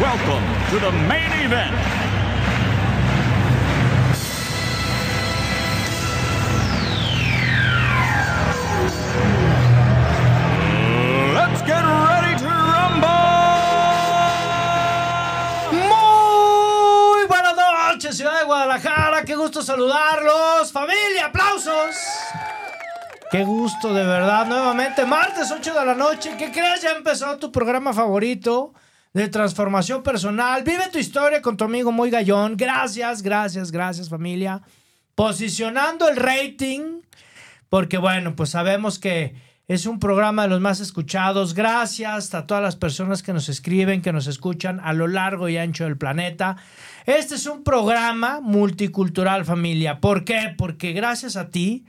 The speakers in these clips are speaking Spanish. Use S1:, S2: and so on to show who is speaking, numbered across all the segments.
S1: welcome to the main event. Let's get ready to rumble!
S2: Muy buenas noches, ciudad de Guadalajara. Qué gusto saludarlos. Familia, aplausos. Qué gusto, de verdad. Nuevamente, martes 8 de la noche. ¿Qué crees? Ya empezó tu programa favorito de transformación personal. Vive tu historia con tu amigo Muy Gallón. Gracias, gracias, gracias, familia. Posicionando el rating. Porque, bueno, pues sabemos que es un programa de los más escuchados. Gracias a todas las personas que nos escriben, que nos escuchan a lo largo y ancho del planeta. Este es un programa multicultural, familia. ¿Por qué? Porque gracias a ti.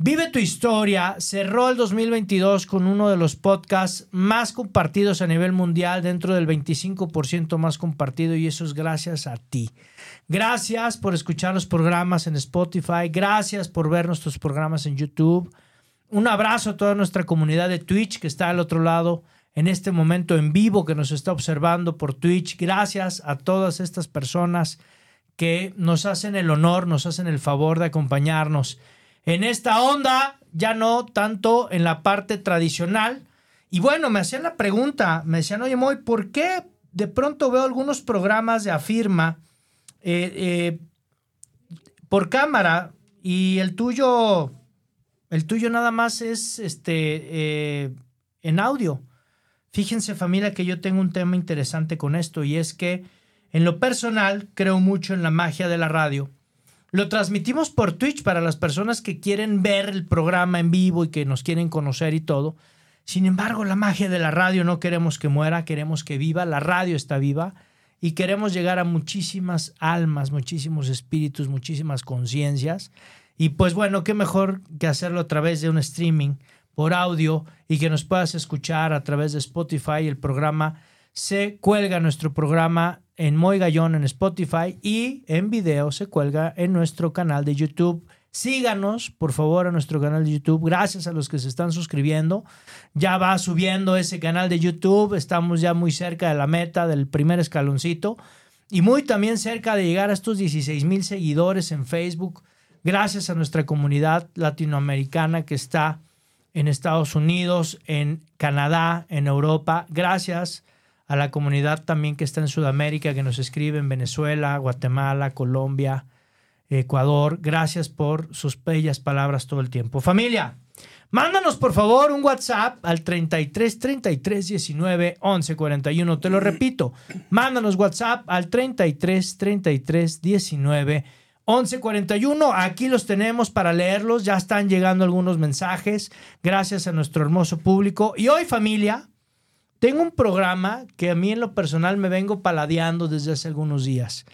S2: Vive tu historia cerró el 2022 con uno de los podcasts más compartidos a nivel mundial, dentro del 25% más compartido, y eso es gracias a ti. Gracias por escuchar los programas en Spotify, gracias por ver nuestros programas en YouTube. Un abrazo a toda nuestra comunidad de Twitch que está al otro lado en este momento en vivo, que nos está observando por Twitch. Gracias a todas estas personas que nos hacen el honor, nos hacen el favor de acompañarnos en esta onda, ya no tanto en la parte tradicional. Y bueno, me hacían la pregunta, me decían, oye, Moy, ¿por qué de pronto veo algunos programas de afirma eh, eh, por cámara y el tuyo, el tuyo nada más es este, eh, en audio? Fíjense familia que yo tengo un tema interesante con esto y es que en lo personal creo mucho en la magia de la radio lo transmitimos por Twitch para las personas que quieren ver el programa en vivo y que nos quieren conocer y todo. Sin embargo, la magia de la radio no queremos que muera, queremos que viva. La radio está viva y queremos llegar a muchísimas almas, muchísimos espíritus, muchísimas conciencias. Y pues bueno, qué mejor que hacerlo a través de un streaming por audio y que nos puedas escuchar a través de Spotify. El programa se cuelga nuestro programa en Moy Gallón en Spotify y en video se cuelga en nuestro canal de YouTube. Síganos, por favor, a nuestro canal de YouTube. Gracias a los que se están suscribiendo. Ya va subiendo ese canal de YouTube. Estamos ya muy cerca de la meta del primer escaloncito. Y muy también cerca de llegar a estos 16 mil seguidores en Facebook. Gracias a nuestra comunidad latinoamericana que está en Estados Unidos, en Canadá, en Europa. Gracias a la comunidad también que está en Sudamérica, que nos escribe en Venezuela, Guatemala, Colombia, Ecuador. Gracias por sus bellas palabras todo el tiempo. Familia, mándanos por favor un WhatsApp al 33 33 19 11 41. Te lo repito, mándanos WhatsApp al 33 33 19 11 41. Aquí los tenemos para leerlos. Ya están llegando algunos mensajes. Gracias a nuestro hermoso público. Y hoy, familia, tengo un programa que a mí en lo personal me vengo paladeando desde hace algunos días.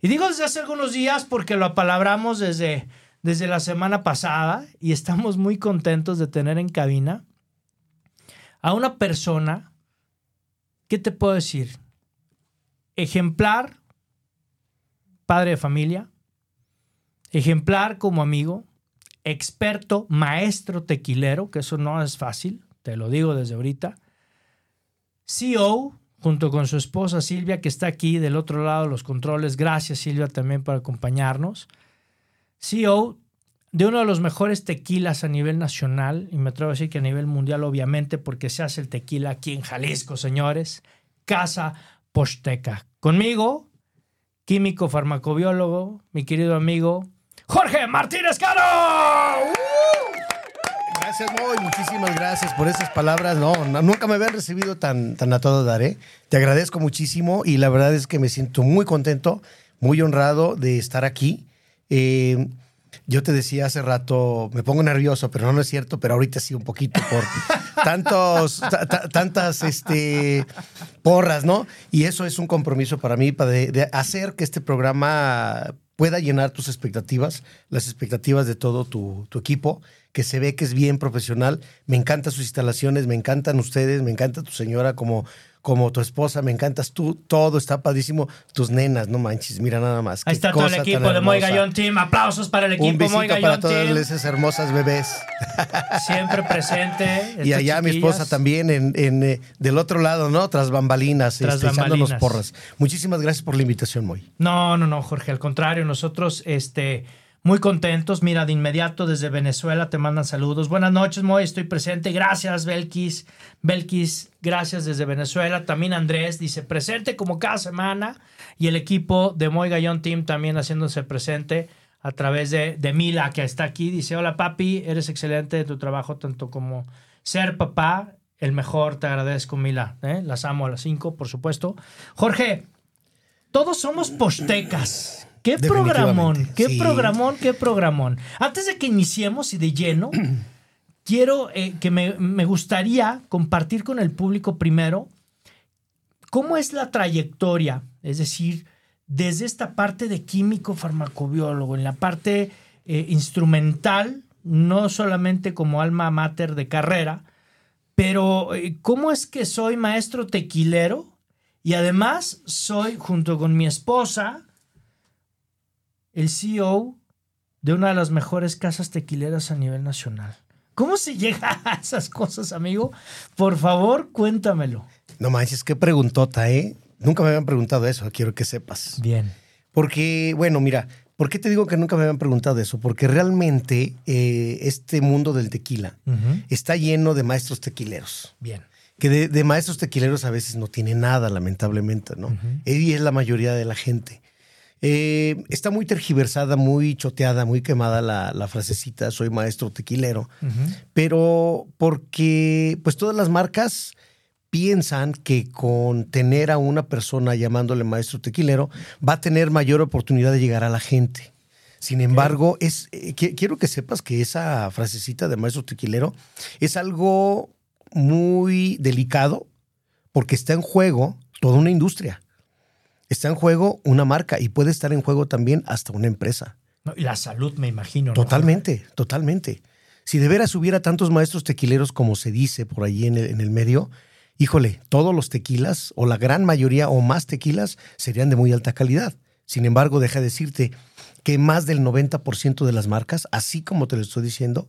S2: Y digo desde hace algunos días porque lo apalabramos desde, desde la semana pasada y estamos muy contentos de tener en cabina a una persona, ¿qué te puedo decir? Ejemplar, padre de familia, ejemplar como amigo, experto, maestro tequilero, que eso no es fácil, te lo digo desde ahorita CEO, junto con su esposa Silvia, que está aquí del otro lado de los controles. Gracias Silvia también por acompañarnos. CEO de uno de los mejores tequilas a nivel nacional, y me atrevo a decir que a nivel mundial, obviamente, porque se hace el tequila aquí en Jalisco, señores. Casa Posteca. Conmigo, químico farmacobiólogo, mi querido amigo Jorge Martínez Caro.
S3: Gracias, Moy. Muchísimas gracias por esas palabras. No, nunca me habían recibido tan, tan a todo dar, ¿eh? Te agradezco muchísimo y la verdad es que me siento muy contento, muy honrado de estar aquí. Eh, Yo te decía hace rato, me pongo nervioso, pero no, no es cierto, pero ahorita sí un poquito por tantos, ta- ta- tantas este, porras, ¿no? Y eso es un compromiso para mí, para de, de hacer que este programa pueda llenar tus expectativas, las expectativas de todo tu, tu equipo, que se ve que es bien profesional. Me encantan sus instalaciones, me encantan ustedes, me encanta tu señora como, como tu esposa, me encantas tú, todo está padrísimo. Tus nenas, no manches, mira nada más.
S2: Ahí está todo el equipo de Moy. Gallón Team. Aplausos para el
S3: Un
S2: equipo Moy
S3: besito para
S2: Gallón
S3: todas
S2: Team.
S3: esas hermosas bebés.
S2: Siempre presente.
S3: Y allá mi esposa también, en, en, eh, del otro lado, ¿no? Tras bambalinas,
S2: Tras
S3: este, echándonos
S2: bambalinas.
S3: porras. Muchísimas gracias por la invitación, Moy.
S2: No, no, no, Jorge, al contrario, nosotros este, muy contentos. Mira, de inmediato desde Venezuela te mandan saludos. Buenas noches, Moy, estoy presente. Gracias, Belkis. Belkis, gracias desde Venezuela. También Andrés dice presente como cada semana. Y el equipo de Moy Gallón Team también haciéndose presente a través de, de Mila, que está aquí. Dice, hola papi, eres excelente en tu trabajo, tanto como ser papá. El mejor, te agradezco, Mila. ¿eh? Las amo a las cinco, por supuesto. Jorge, todos somos postecas. ¿Qué programón? ¿Qué
S3: sí.
S2: programón? ¿Qué programón? Antes de que iniciemos y de lleno, quiero eh, que me, me gustaría compartir con el público primero cómo es la trayectoria, es decir, desde esta parte de químico farmacobiólogo, en la parte eh, instrumental, no solamente como alma mater de carrera, pero eh, cómo es que soy maestro tequilero y además soy, junto con mi esposa, el CEO de una de las mejores casas tequileras a nivel nacional. ¿Cómo se llega a esas cosas, amigo? Por favor, cuéntamelo.
S3: No manches, qué preguntota, ¿eh? Nunca me habían preguntado eso, quiero que sepas.
S2: Bien.
S3: Porque, bueno, mira, ¿por qué te digo que nunca me habían preguntado eso? Porque realmente eh, este mundo del tequila está lleno de maestros tequileros.
S2: Bien.
S3: Que de, de maestros tequileros a veces no tiene nada, lamentablemente, ¿no? Y es la mayoría de la gente. Eh, está muy tergiversada, muy choteada, muy quemada la, la frasecita, soy maestro tequilero. Pero porque, pues todas las marcas piensan que con tener a una persona llamándole maestro tequilero va a tener mayor oportunidad de llegar a la gente. Sin embargo, es, eh, qui- quiero que sepas que esa frasecita de maestro tequilero es algo muy delicado porque está en juego toda una industria. Está en juego una marca y puede estar en juego también hasta una empresa.
S2: Y la salud, me imagino. ¿no?
S3: Totalmente, totalmente. Si de veras hubiera tantos maestros tequileros como se dice por allí en el, en el medio, híjole, todos los tequilas, o la gran mayoría o más tequilas, serían de muy alta calidad. Sin embargo, deja de decirte que más del 90% de las marcas, así como te lo estoy diciendo,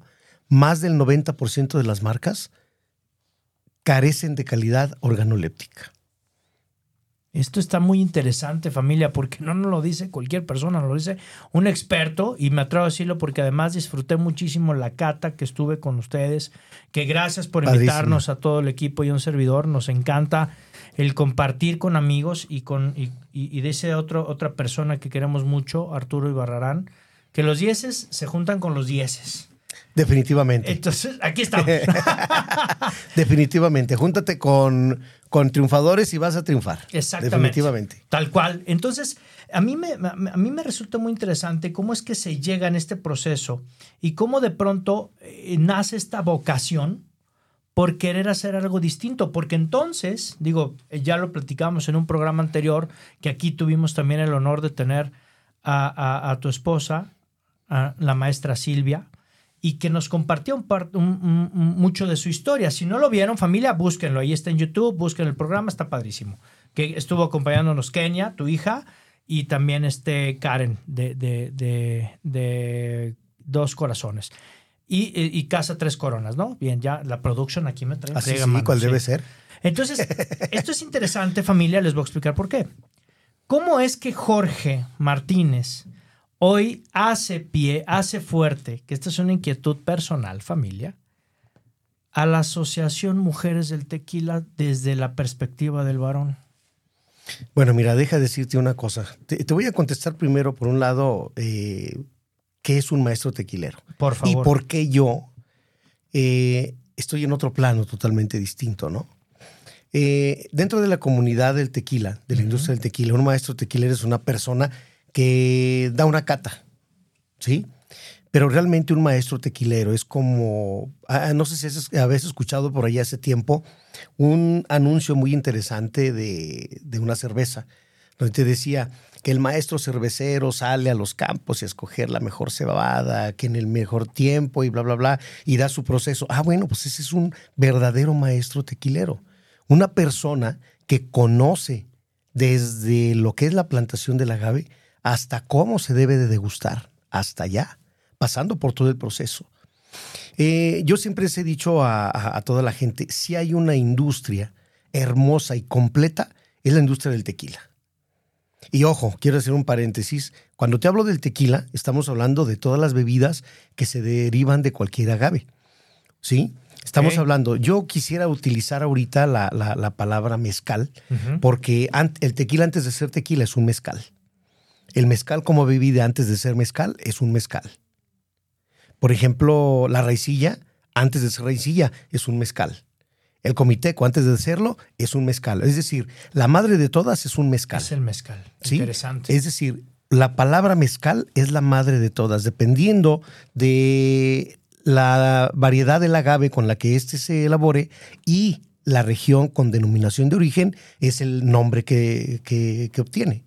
S3: más del 90% de las marcas carecen de calidad organoléptica.
S2: Esto está muy interesante, familia, porque no nos lo dice cualquier persona, nos lo dice un experto, y me atrevo a decirlo porque además disfruté muchísimo la cata que estuve con ustedes, que gracias por
S3: Padrísimo.
S2: invitarnos a todo el equipo y a un servidor, nos encanta el compartir con amigos y con y, y- y de ese otro, otra persona que queremos mucho, Arturo Ibarrarán, que los dieces se juntan con los dieces.
S3: Definitivamente.
S2: Entonces, aquí estamos.
S3: Definitivamente. Júntate con, con triunfadores y vas a triunfar.
S2: Exactamente.
S3: Definitivamente.
S2: Tal cual. Entonces, a mí, me, a mí me resulta muy interesante cómo es que se llega en este proceso y cómo de pronto eh, nace esta vocación por querer hacer algo distinto. Porque entonces, digo, eh, ya lo platicamos en un programa anterior, que aquí tuvimos también el honor de tener a, a- a tu esposa, a la maestra Silvia, y que nos compartió un par- un- un- un- mucho de su historia. Si no lo vieron, familia, búsquenlo. Ahí está en YouTube, busquen el programa, está padrísimo. Que estuvo acompañándonos Kenia, tu hija, y también este Karen de, de- de- de Dos Corazones. Y, y- y Casa Tres Coronas, ¿no? Bien, ya la producción aquí me trae.
S3: Así
S2: friega,
S3: sí,
S2: mano,
S3: cuál
S2: sí.
S3: debe ser.
S2: Entonces, esto es interesante, familia, les voy a explicar por qué. ¿Cómo es que Jorge Martínez hoy hace pie, hace fuerte, que esta es una inquietud personal, familia, a la Asociación Mujeres del Tequila desde la perspectiva del varón?
S3: Bueno, mira, deja decirte una cosa. Te, te voy a contestar primero, por un lado, eh, qué es un maestro tequilero.
S2: Por favor.
S3: Y por qué yo eh, estoy en otro plano totalmente distinto, ¿no? Eh, dentro de la comunidad del tequila, de la industria del tequila, un maestro tequilero es una persona que da una cata, ¿sí? Pero realmente un maestro tequilero es como, ah, no sé si habéis escuchado por ahí hace tiempo un anuncio muy interesante de, de una cerveza, donde te decía que el maestro cervecero sale a los campos y a escoger la mejor cebada, que en el mejor tiempo y bla, bla, bla, y da su proceso. Ah, bueno, pues ese es un verdadero maestro tequilero. Una persona que conoce desde lo que es la plantación del agave hasta cómo se debe de degustar, hasta allá, pasando por todo el proceso. Eh, yo siempre les he dicho a, toda la gente, si hay una industria hermosa y completa, es la industria del tequila. Y ojo, quiero hacer un paréntesis. Cuando te hablo del tequila, estamos hablando de todas las bebidas que se derivan de cualquier agave. ¿Sí? Estamos hablando, yo quisiera utilizar ahorita la, palabra mezcal, porque el tequila antes de ser tequila es un mezcal. El mezcal como bebida antes de ser mezcal es un mezcal. Por ejemplo, la raicilla antes de ser raicilla es un mezcal. El comiteco antes de serlo es un mezcal. Es decir, la madre de todas es un mezcal.
S2: Es el mezcal. Interesante.
S3: Es decir, la palabra mezcal es la madre de todas, dependiendo de la variedad del agave con la que éste se elabore y la región con denominación de origen es el nombre que, que, obtiene.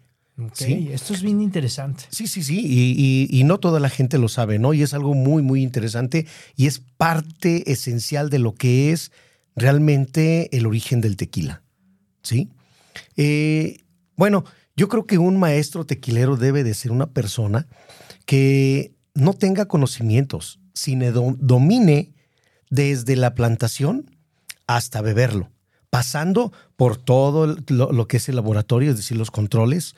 S2: ¿Sí? Esto es bien interesante.
S3: Sí, sí, sí, y, y, no toda la gente lo sabe, ¿no? Y es algo muy, muy interesante y es parte esencial de lo que es realmente el origen del tequila, ¿sí? Eh, bueno, yo creo que un maestro tequilero debe de ser una persona que no tenga conocimientos, sino domine desde la plantación hasta beberlo, pasando por todo lo, que es el laboratorio, es decir, los controles,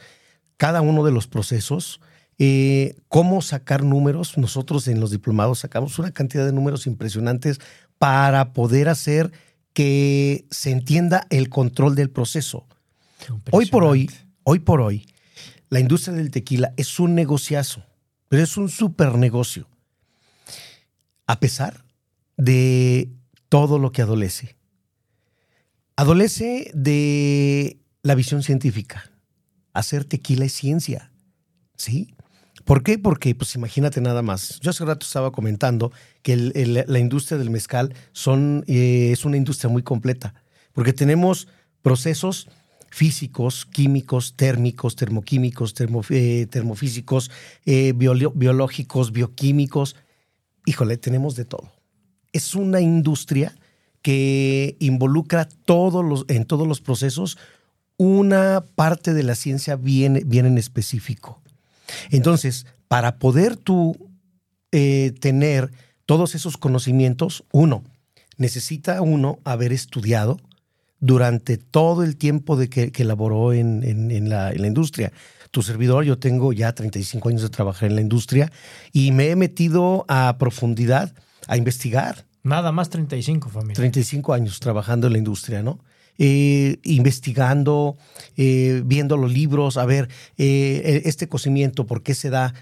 S3: cada uno de los procesos, eh, cómo sacar números. Nosotros en los diplomados sacamos una cantidad de números impresionantes para poder hacer que se entienda el control del proceso. Hoy por hoy, hoy por hoy, la industria del tequila es un negociazo, pero es un super negocio a pesar de todo lo que adolece. Adolece de la visión científica. Hacer tequila es ciencia. ¿Sí? ¿Por qué? Porque, pues imagínate nada más. Yo hace rato estaba comentando que la industria del mezcal eh, es una industria muy completa, porque tenemos procesos físicos, químicos, térmicos, termoquímicos, eh, termofísicos, eh, biológicos, bioquímicos, híjole, tenemos de todo. Es una industria que involucra todos los, en todos los procesos una parte de la ciencia bien, en específico. Entonces, para poder tú eh, tener todos esos conocimientos, uno, necesita uno haber estudiado durante todo el tiempo de que, que elaboró en, la, en la industria tu servidor, yo tengo ya 35 años de trabajar en la industria y me he metido a profundidad a investigar.
S2: Nada más 35, familia.
S3: 35 años trabajando en la industria, ¿no? Eh, investigando, eh, viendo los libros, a ver, eh, este cocimiento, ¿por qué se da?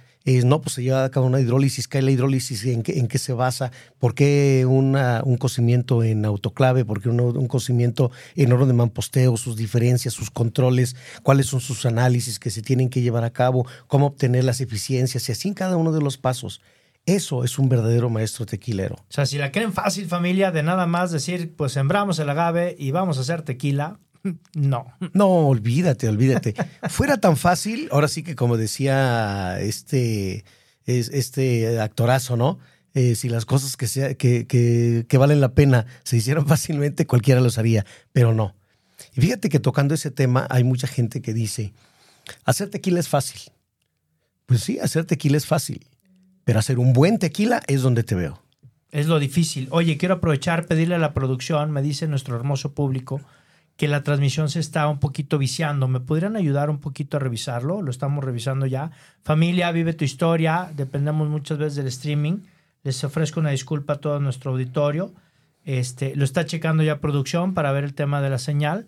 S3: no, pues se lleva a cabo una hidrólisis, ¿qué es la hidrólisis? ¿En qué, en qué se basa? ¿Por qué un cocimiento en autoclave? ¿Por qué un, cocimiento en oro de mamposteo? Sus diferencias, sus controles, cuáles son sus análisis que se tienen que llevar a cabo, cómo obtener las eficiencias y así en cada uno de los pasos. Eso es un verdadero maestro tequilero. O
S2: sea, si la creen fácil, familia, de nada más decir, pues sembramos el agave y vamos a hacer tequila, no.
S3: No, olvídate, olvídate. Fuera tan fácil, ahora sí que como decía este, este actorazo, ¿no? Eh, si las cosas que, sea, que, que, valen la pena se hicieran fácilmente, cualquiera los haría, pero no. Y fíjate que tocando ese tema hay mucha gente que dice, hacer tequila es fácil. Pues sí, hacer tequila es fácil, pero hacer un buen tequila es donde te veo.
S2: Es lo difícil. Oye, quiero aprovechar, pedirle a la producción, me dice nuestro hermoso público, que la transmisión se está un poquito viciando. ¿Me podrían ayudar un poquito a revisarlo? Lo estamos revisando ya. Familia, vive tu historia. Dependemos muchas veces del streaming. Les ofrezco una disculpa a todo nuestro auditorio. Este, lo está checando ya producción para ver el tema de la señal,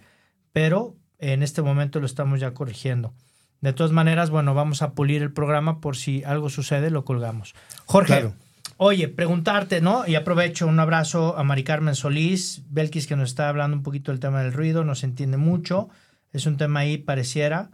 S2: pero en este momento lo estamos ya corrigiendo. De todas maneras, bueno, vamos a pulir el programa por si algo sucede, lo colgamos. Jorge, Oye, preguntarte, ¿no? Y aprovecho un abrazo a Mari Carmen Solís, Belkis, que nos está hablando un poquito del tema del ruido, nos entiende mucho. Es un tema ahí, pareciera.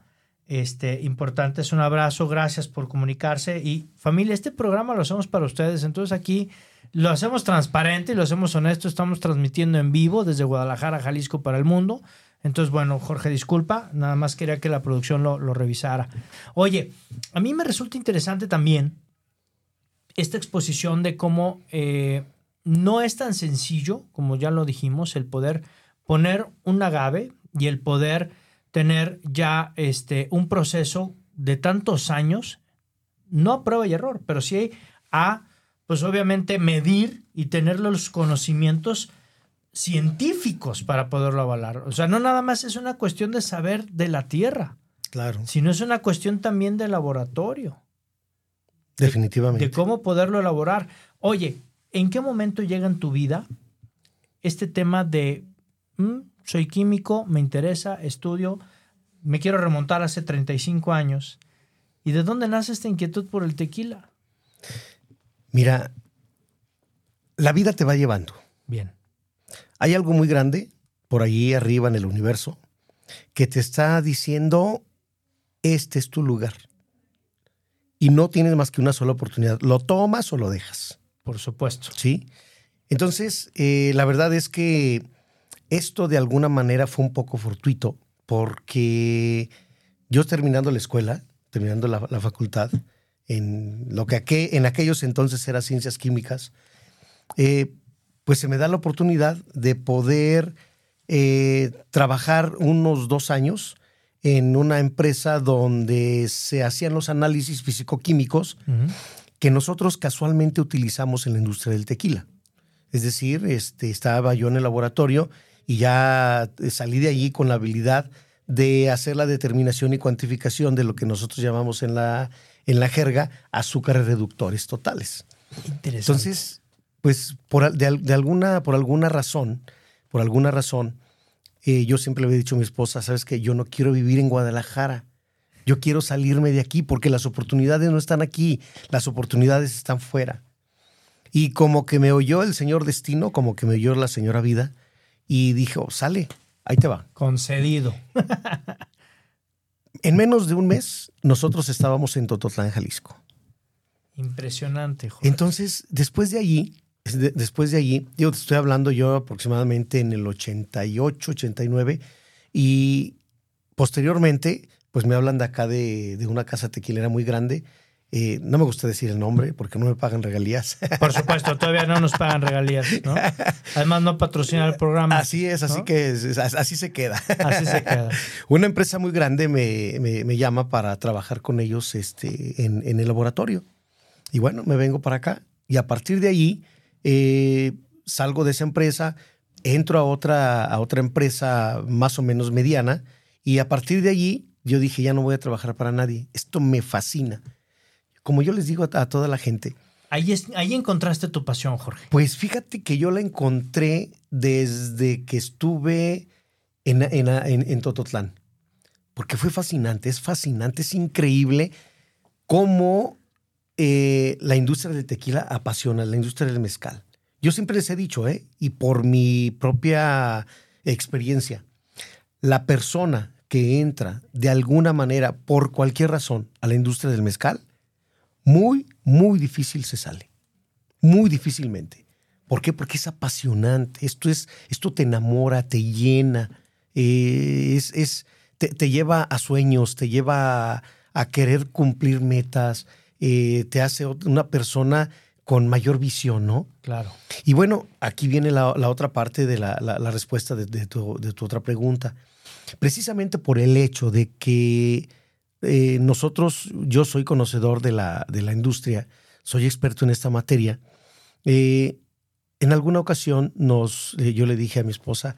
S2: este, importantes. Un abrazo, gracias por comunicarse. Y familia, este programa lo hacemos para ustedes. Entonces aquí lo hacemos transparente y lo hacemos honesto. Estamos transmitiendo en vivo desde Guadalajara, Jalisco para el mundo. Entonces, bueno, Jorge, disculpa, nada más quería que la producción lo, lo revisara. Oye, a mí me resulta interesante también esta exposición de cómo eh, no es tan sencillo, como ya lo dijimos, el poder poner un agave y el poder tener ya este, un proceso de tantos años, no prueba y error, pero sí a, pues obviamente, medir y tener los conocimientos científicos para poderlo avalar. O sea, no nada más es una cuestión de saber de la Tierra.
S3: Claro.
S2: Sino es una cuestión también de laboratorio.
S3: Definitivamente.
S2: De, cómo poderlo elaborar. Oye, ¿en qué momento llega en tu vida este tema de mm, soy químico, me interesa, estudio, me quiero remontar hace 35 años? ¿Y de dónde nace esta inquietud por el tequila?
S3: Mira, la vida te va llevando.
S2: Bien.
S3: Hay algo muy grande por allí arriba en el universo que te está diciendo, este es tu lugar. Y no tienes más que una sola oportunidad. ¿Lo tomas o lo dejas?
S2: Por supuesto.
S3: Sí. Entonces, eh, la verdad es que esto de alguna manera fue un poco fortuito porque yo terminando la escuela, terminando la, la facultad, en lo que aqu en aquellos entonces era ciencias químicas, eh, pues se me da la oportunidad de poder eh, trabajar unos dos años en una empresa donde se hacían los análisis físico-químicos que nosotros casualmente utilizamos en la industria del tequila. Es decir, este, estaba yo en el laboratorio y ya salí de allí con la habilidad de hacer la determinación y cuantificación de lo que nosotros llamamos en la, en la jerga azúcares reductores totales.
S2: Interesante.
S3: Entonces, pues por, de, de alguna, por alguna razón, por alguna razón, eh, yo siempre le había dicho a mi esposa, sabes que yo no quiero vivir en Guadalajara, yo quiero salirme de aquí porque las oportunidades no están aquí, las oportunidades están fuera. Y como que me oyó el señor destino, como que me oyó la señora vida, y dijo, sale, ahí te va.
S2: Concedido.
S3: en menos de un mes, nosotros estábamos en Tototlán, Jalisco.
S2: Impresionante, Jorge.
S3: Entonces, después de allí, de, después de allí, yo te estoy hablando yo aproximadamente en el 88, 89, y posteriormente, pues me hablan de acá de, de una casa tequilera muy grande. Eh, no me gusta decir el nombre porque no me pagan regalías.
S2: Por supuesto, todavía no nos pagan regalías, ¿no? Además, no patrocina el programa.
S3: Así es, así
S2: ¿no?
S3: que es, así se queda.
S2: Así se queda.
S3: Una empresa muy grande me, me, me llama para trabajar con ellos este, en, en, el laboratorio. Y bueno, me vengo para acá. Y a partir de allí, eh, salgo de esa empresa, entro a otra, a otra empresa más o menos mediana. Y a partir de allí, yo dije, ya no voy a trabajar para nadie. Esto me fascina. Como yo les digo a, a toda la gente,
S2: Ahí, es, ahí encontraste tu pasión, Jorge.
S3: pues fíjate que yo la encontré desde que estuve en, en, en, en Tototlán. Porque fue fascinante, es fascinante, es increíble cómo eh, la industria del tequila apasiona, la industria del mezcal. Yo siempre les he dicho, ¿eh? y por mi propia experiencia, la persona que entra de alguna manera, por cualquier razón, a la industria del mezcal, muy, muy difícil se sale. Muy difícilmente. ¿Por qué? Porque es apasionante. Esto, es, esto te enamora, te llena, eh, es, es, te, lleva a sueños, te lleva a querer cumplir metas, eh, te hace una persona con mayor visión, ¿no?
S2: Claro.
S3: Y bueno, aquí viene la, la otra parte de la, la, la respuesta de, de, tu, de, tu, otra pregunta. Precisamente por el hecho de que eh, nosotros, yo soy conocedor de la, de la industria, soy experto en esta materia. Eh, en alguna ocasión nos, eh, yo le dije a mi esposa,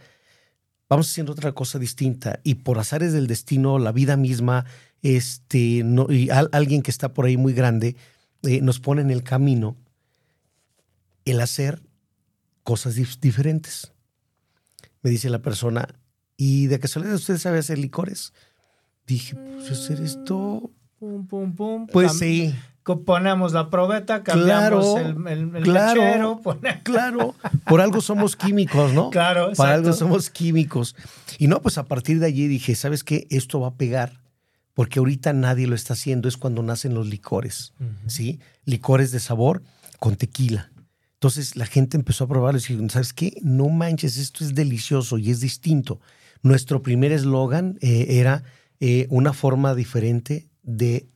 S3: vamos haciendo otra cosa distinta y por azares del destino, la vida misma, este, no, y al, alguien que está por ahí muy grande, eh, nos pone en el camino el hacer cosas dif diferentes. Me dice la persona, ¿y de casualidad usted sabe hacer licores? Dije, pues hacer esto.
S2: Pum, pum, pum.
S3: Pues sí.
S2: Ponemos la probeta, cambiamos
S3: claro,
S2: el, el, el
S3: claro,
S2: mechero, pone...
S3: claro. Por algo somos químicos, ¿no?
S2: Claro,
S3: Para exacto. algo somos químicos. Y no, pues a partir de allí dije, ¿sabes qué? Esto va a pegar porque ahorita nadie lo está haciendo, es cuando nacen los licores, ¿sí? Licores de sabor con tequila. Entonces la gente empezó a probarlo y dijo, ¿sabes qué? No manches, esto es delicioso y es distinto. Nuestro primer eslogan eh, era eh, una forma diferente de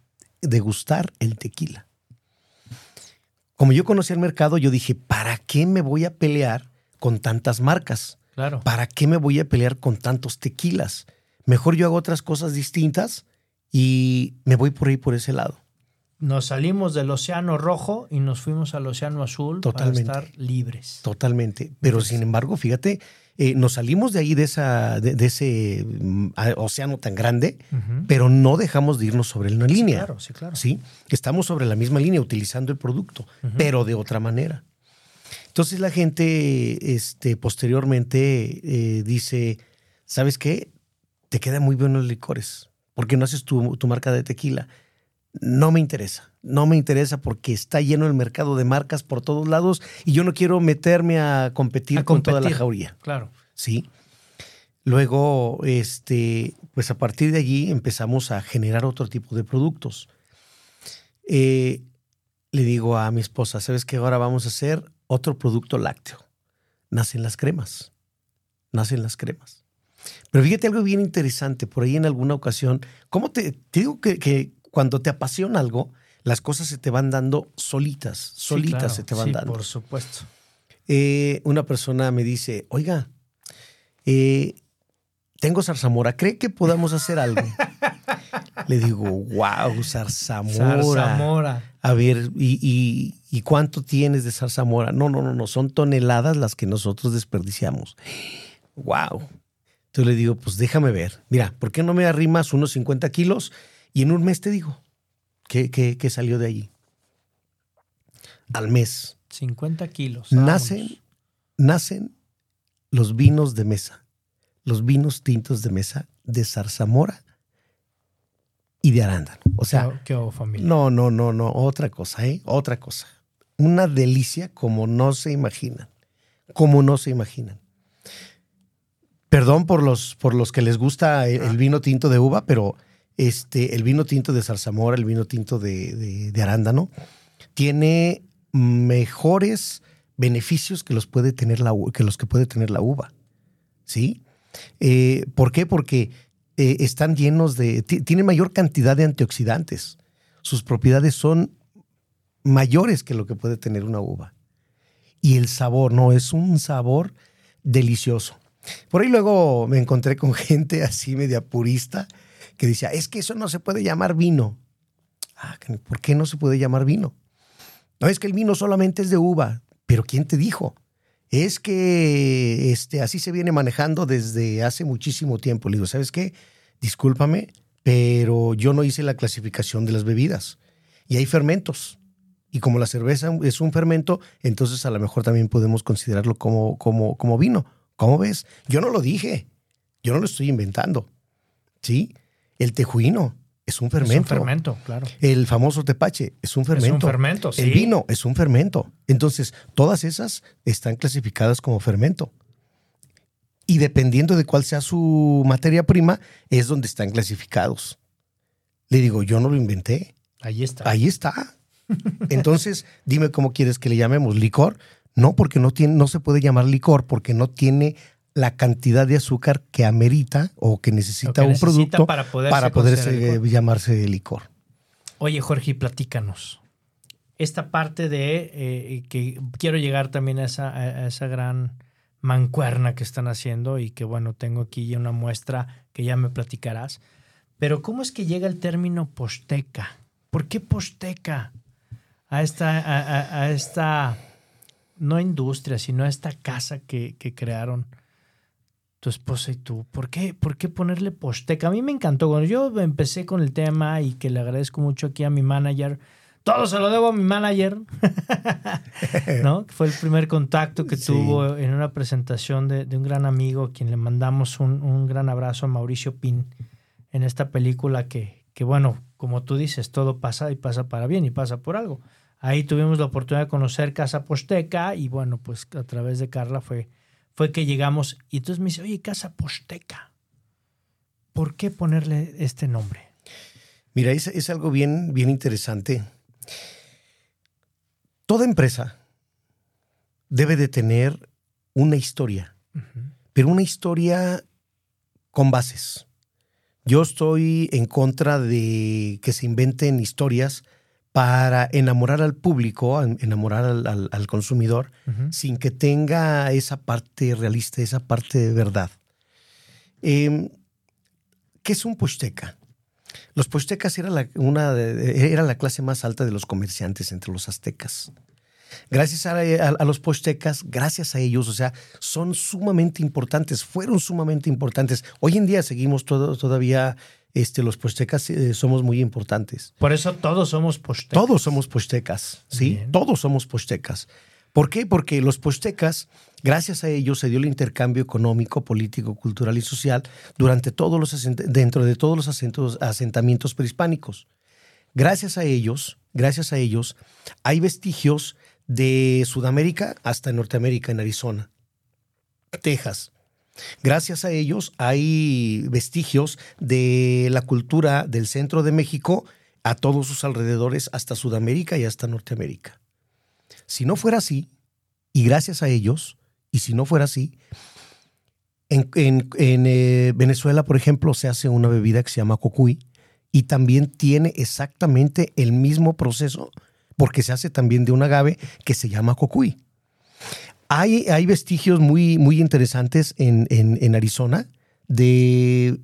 S3: degustar el tequila. Como yo conocí el mercado, yo dije, ¿para qué me voy a pelear con tantas marcas?
S2: Claro.
S3: ¿Para qué me voy a pelear con tantos tequilas? Mejor yo hago otras cosas distintas y me voy por ahí por ese lado.
S2: Nos salimos del océano rojo y nos fuimos al océano azul
S3: Totalmente.
S2: para estar libres.
S3: Totalmente. Pero sin embargo, fíjate, eh, nos salimos de ahí, de, esa, de, de ese mm, océano tan grande, pero no dejamos de irnos sobre una línea.
S2: Claro, sí, claro.
S3: Sí, estamos sobre la misma línea utilizando el producto, pero de otra manera. Entonces la gente este, posteriormente eh, dice, ¿sabes qué? Te quedan muy buenos los licores. ¿Por qué no haces tu, tu marca de tequila? No me interesa. No me interesa porque está lleno el mercado de marcas por todos lados y yo no quiero meterme a competir,
S2: A
S3: con toda la jauría.
S2: Claro.
S3: ¿sí? Luego, este, pues a partir de allí empezamos a generar otro tipo de productos. Eh, le digo a mi esposa, ¿sabes qué? Ahora vamos a hacer otro producto lácteo. Nacen las cremas. Nacen las cremas. Pero fíjate algo bien interesante, por ahí en alguna ocasión, ¿cómo te, te digo que, que cuando te apasiona algo, las cosas se te van dando solitas, solitas
S2: Sí, claro.
S3: se te van
S2: Sí,
S3: dando?
S2: Por supuesto.
S3: eh, una persona me dice, oiga, eh, tengo zarzamora, ¿cree que podamos hacer algo? Le digo, wow, zarzamora.
S2: Zarzamora.
S3: A ver, ¿y, y, y cuánto tienes de zarzamora? No, no, no, no, son toneladas las que nosotros desperdiciamos. Wow. Entonces le digo, pues déjame ver. Mira, ¿por qué no me arrimas unos 50 kilos? Y en un mes te digo, ¿qué, qué, qué salió de allí? Al mes.
S2: 50 kilos.
S3: Nacen, nacen los vinos de mesa, los vinos tintos de mesa de zarzamora y de arándano. O sea,
S2: ¿Qué, qué familia?
S3: no, no, no, no, otra cosa, ¿eh? Otra cosa. Una delicia como no se imaginan, como no se imaginan. Perdón por los, por los que les gusta el, el vino tinto de uva, pero este, el vino tinto de zarzamora, el vino tinto de, de- de arándano, tiene mejores beneficios que los, puede tener la, que los que puede tener la uva. ¿Sí? Eh, ¿Por qué? Porque eh, están llenos de. ti- Tienen mayor cantidad de antioxidantes. Sus propiedades son mayores que lo que puede tener una uva. Y el sabor, no, es un sabor delicioso. Por ahí luego me encontré con gente así media purista que decía, es que eso no se puede llamar vino. Ah, ¿por qué no se puede llamar vino? No, es que el vino solamente es de uva. Pero ¿quién te dijo? Es que este, así se viene manejando desde hace muchísimo tiempo. Le digo, ¿sabes qué? Discúlpame, pero yo no hice la clasificación de las bebidas. Y hay fermentos. Y como la cerveza es un fermento, entonces a lo mejor también podemos considerarlo como, como, como vino. ¿Cómo ves? Yo no lo dije. Yo no lo estoy inventando. ¿Sí? El tejuino es un
S2: Es
S3: fermento.
S2: un fermento, claro.
S3: El famoso tepache es un fermento.
S2: fermento, sí.
S3: El vino es un fermento. Entonces, todas esas están clasificadas como fermento. Y dependiendo de cuál sea su materia prima, es donde están clasificados. Le digo, yo no lo inventé.
S2: Ahí está.
S3: Ahí está. Entonces, dime cómo quieres que le llamemos licor. No, porque no, tiene, no se puede llamar licor, porque no tiene la cantidad de azúcar que amerita o que necesita
S2: que
S3: un
S2: necesita
S3: producto
S2: para poderse
S3: para
S2: considerar licor.
S3: llamarse licor.
S2: Oye, Jorge, platícanos. Esta parte de eh, que quiero llegar también a esa, a esa gran mancuerna que están haciendo y que bueno, tengo aquí ya una muestra que ya me platicarás. Pero ¿cómo es que llega el término posteca? ¿Por qué posteca? A esta, a, a- a esta no industria, sino a esta casa que, que crearon tu esposa y tú. ¿Por qué, ¿Por qué ponerle posteca? A mí me encantó. Cuando yo empecé con el tema y que le agradezco mucho aquí a mi manager, todo se lo debo a mi manager, ¿no? Que fue el primer contacto que
S3: Sí.
S2: tuvo en una presentación de, de un gran amigo, a quien le mandamos un, un gran abrazo a Mauricio Pin en esta película que, que, bueno, como tú dices, todo pasa y pasa para bien y pasa por algo. Ahí tuvimos la oportunidad de conocer Casa Posteca y bueno, pues a través de Carla fue, fue que llegamos y entonces me dice, oye, Casa Posteca, ¿por qué ponerle este nombre?
S3: Mira, es, es algo bien, bien interesante. Toda empresa debe de tener una historia, pero una historia con bases. Yo estoy en contra de que se inventen historias para enamorar al público, en- enamorar al, al- al consumidor, sin que tenga esa parte realista, esa parte de verdad. Eh, ¿Qué es un posteca? Los pochtecas era la, una de- era la clase más alta de los comerciantes entre los aztecas. Gracias a, a- a los pochtecas, gracias a ellos, o sea, son sumamente importantes, fueron sumamente importantes. Hoy en día seguimos todo- todavía, este, los pochtecas eh, somos muy importantes.
S2: Por eso todos somos postecas.
S3: Todos somos pochtecas, ¿sí?
S2: Bien.
S3: Todos somos pochtecas. ¿Por qué? Porque los pochtecas, gracias a ellos, se dio el intercambio económico, político, cultural y social durante todos los dentro de todos los acentos- asentamientos prehispánicos. Gracias a ellos, gracias a ellos, hay vestigios de Sudamérica hasta Norteamérica, en Arizona, Texas. Gracias a ellos hay vestigios de la cultura del centro de México a todos sus alrededores, hasta Sudamérica y hasta Norteamérica. Si no fuera así, y gracias a ellos, y si no fuera así, en, eh, Venezuela, por ejemplo, se hace una bebida que se llama cocuy y también tiene exactamente el mismo proceso, porque se hace también de un agave que se llama cocuy. Hay, hay vestigios muy, muy interesantes en, en- Arizona de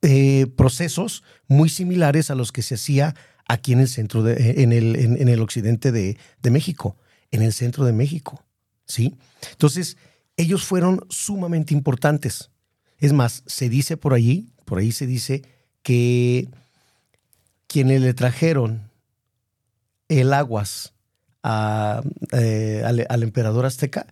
S3: eh, procesos muy similares a los que se hacía aquí en el centro de, en el, en el occidente de, de México, en el centro de México. ¿Sí? Entonces, ellos fueron sumamente importantes. Es más, se dice por allí, por ahí se dice que quienes le trajeron el aguas a, eh, al, al emperador azteca,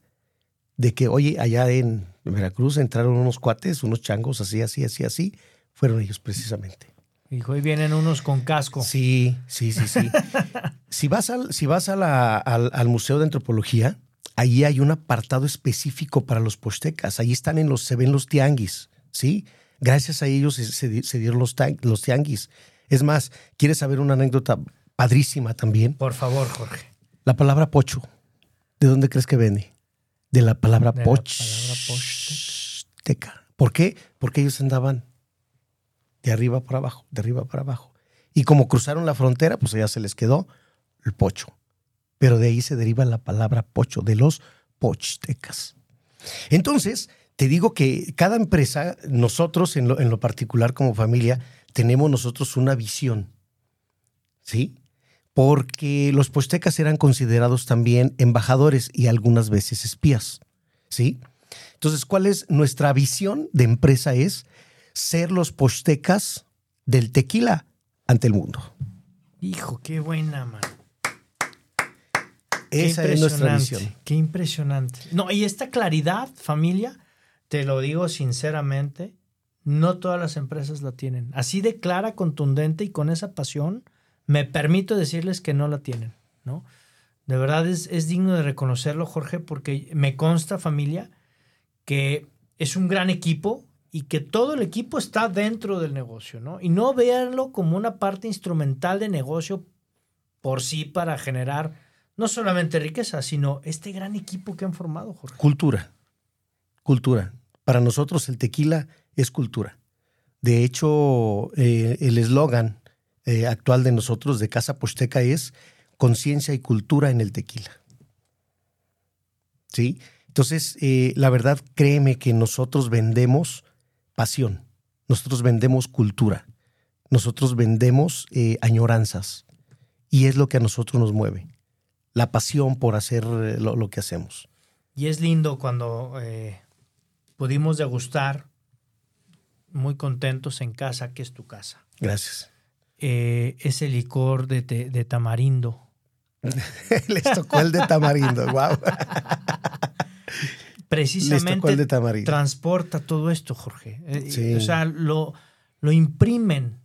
S3: de que, oye, allá en Veracruz entraron unos cuates, unos changos, así, así, así, así, fueron ellos precisamente.
S2: Hijo, hoy vienen unos con casco.
S3: Sí, sí, sí, sí. si vas, al, si vas a la- al, al Museo de Antropología, allí hay un apartado específico para los postecas. Allí están en los, se ven los tianguis, ¿sí? Gracias a ellos se, se di- se dieron los tianguis. Es más, ¿quieres saber una anécdota padrísima también?
S2: Por favor, Jorge.
S3: La palabra pocho, ¿de dónde crees que viene? De la palabra
S2: De la palabra
S3: posteca. ¿Por qué? Porque ellos andaban de arriba para abajo, de arriba para abajo. Y como cruzaron la frontera, pues allá se les quedó el pocho. Pero de ahí se deriva la palabra pocho, de los pochtecas. Entonces, te digo que cada empresa, nosotros en lo, en lo particular como familia, tenemos nosotros una visión. ¿Sí? Porque los pochtecas eran considerados también embajadores y algunas veces espías. ¿Sí? Entonces, ¿cuál es nuestra visión de empresa? Es ser los pochtecas del tequila ante el mundo.
S2: Hijo, qué buena, man. Qué
S3: Esa es nuestra
S2: impresionante,
S3: visión.
S2: Qué impresionante. No, y esta claridad, familia, te lo digo sinceramente, no todas las empresas la tienen. Así de clara, contundente y con esa pasión, me permito decirles que no la tienen, ¿no? De verdad es, digno de reconocerlo, Jorge, porque me consta, familia, que es un gran equipo y que todo el equipo está dentro del negocio, ¿no? Y no véanlo como una parte instrumental de negocio por sí para generar no solamente riqueza, sino este gran equipo que han formado, Jorge.
S3: Cultura. Cultura. Para nosotros el tequila es cultura. De hecho, eh, el eslogan eh, actual de nosotros de Casa Posteca es conciencia y cultura en el tequila. ¿Sí? Entonces, eh, la verdad, créeme que nosotros vendemos pasión, nosotros vendemos cultura, nosotros vendemos eh, añoranzas y es lo que a nosotros nos mueve, la pasión por hacer lo, lo que hacemos.
S2: Y es lindo cuando eh, pudimos degustar muy contentos en casa, que es tu casa.
S3: Gracias.
S2: Eh, ese licor de, te- de tamarindo.
S3: Les tocó el de tamarindo, wow.
S2: Precisamente
S3: de tamarindo.
S2: transporta todo esto, Jorge. Eh,
S3: Sí.
S2: O sea, lo, lo imprimen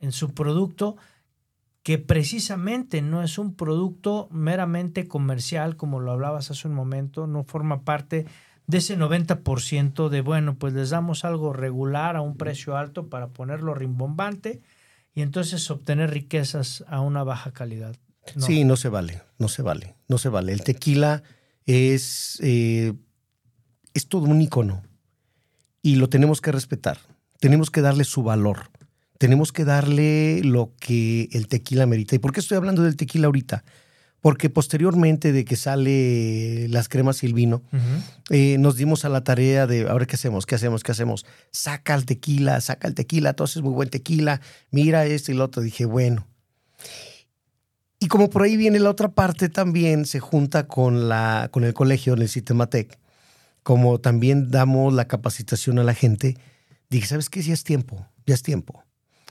S2: en su producto que precisamente no es un producto meramente comercial, como lo hablabas hace un momento, no forma parte de ese 90% de, bueno, pues les damos algo regular a un precio alto para ponerlo rimbombante y entonces obtener riquezas a una baja calidad.
S3: Sí, no se vale, no se vale, no se vale. El tequila es, eh, es todo un icono y lo tenemos que respetar. Tenemos que darle su valor. Tenemos que darle lo que el tequila merita. ¿Y por qué estoy hablando del tequila ahorita? Porque posteriormente de que sale las cremas y el vino, eh, nos dimos a la tarea de, ahora qué hacemos, qué hacemos, qué hacemos. Saca el tequila, saca el tequila, entonces es muy buen tequila, mira esto y lo otro. Dije, bueno. Y como por ahí viene la otra parte también, se junta con, la, con el colegio, en el sistema TEC, como también damos la capacitación a la gente, dije, ¿sabes qué? Ya es tiempo, ya es tiempo.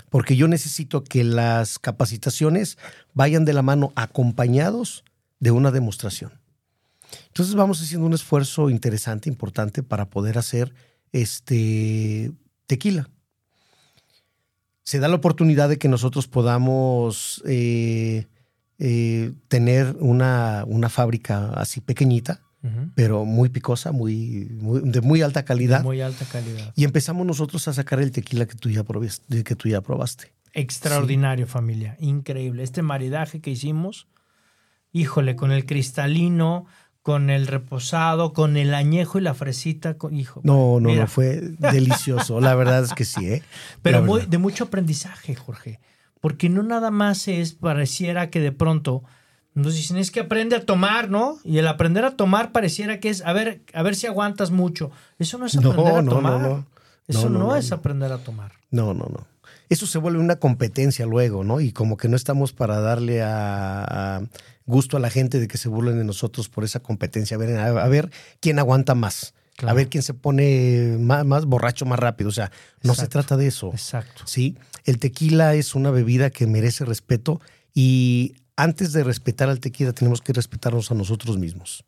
S3: Porque yo necesito que las capacitaciones vayan de la mano acompañados de una demostración. Entonces vamos haciendo un esfuerzo interesante, importante para poder hacer este tequila. Se da la oportunidad de que nosotros podamos eh, eh, tener una, una fábrica así pequeñita, pero muy picosa, muy, de muy alta calidad.
S2: muy alta calidad.
S3: Y empezamos nosotros a sacar el tequila que tú ya probaste. Que tú ya probaste.
S2: Extraordinario, familia. Increíble. Este maridaje que hicimos, híjole, con el cristalino, con el reposado, con el añejo y la fresita. Con, hijo,
S3: no, no, no, fue delicioso. la verdad es que sí, ¿eh?
S2: Pero muy, de mucho aprendizaje, Jorge. Porque no nada más es, pareciera que de pronto nos dicen, es que aprende a tomar, ¿no? Y el aprender a tomar pareciera que es, a ver, a ver si aguantas mucho. Eso no es aprender a tomar. No, Eso no, es aprender a tomar.
S3: No, no, no. Eso se vuelve una competencia luego, ¿no? Y como que no estamos para darle a, gusto a la gente de que se burlen de nosotros por esa competencia. A ver, a, ver quién aguanta más. A ver quién se pone más, más borracho más rápido. O sea, no se trata de eso.
S2: Exacto.
S3: Sí, el tequila es una bebida que merece respeto y antes de respetar al tequila tenemos que respetarnos a nosotros mismos.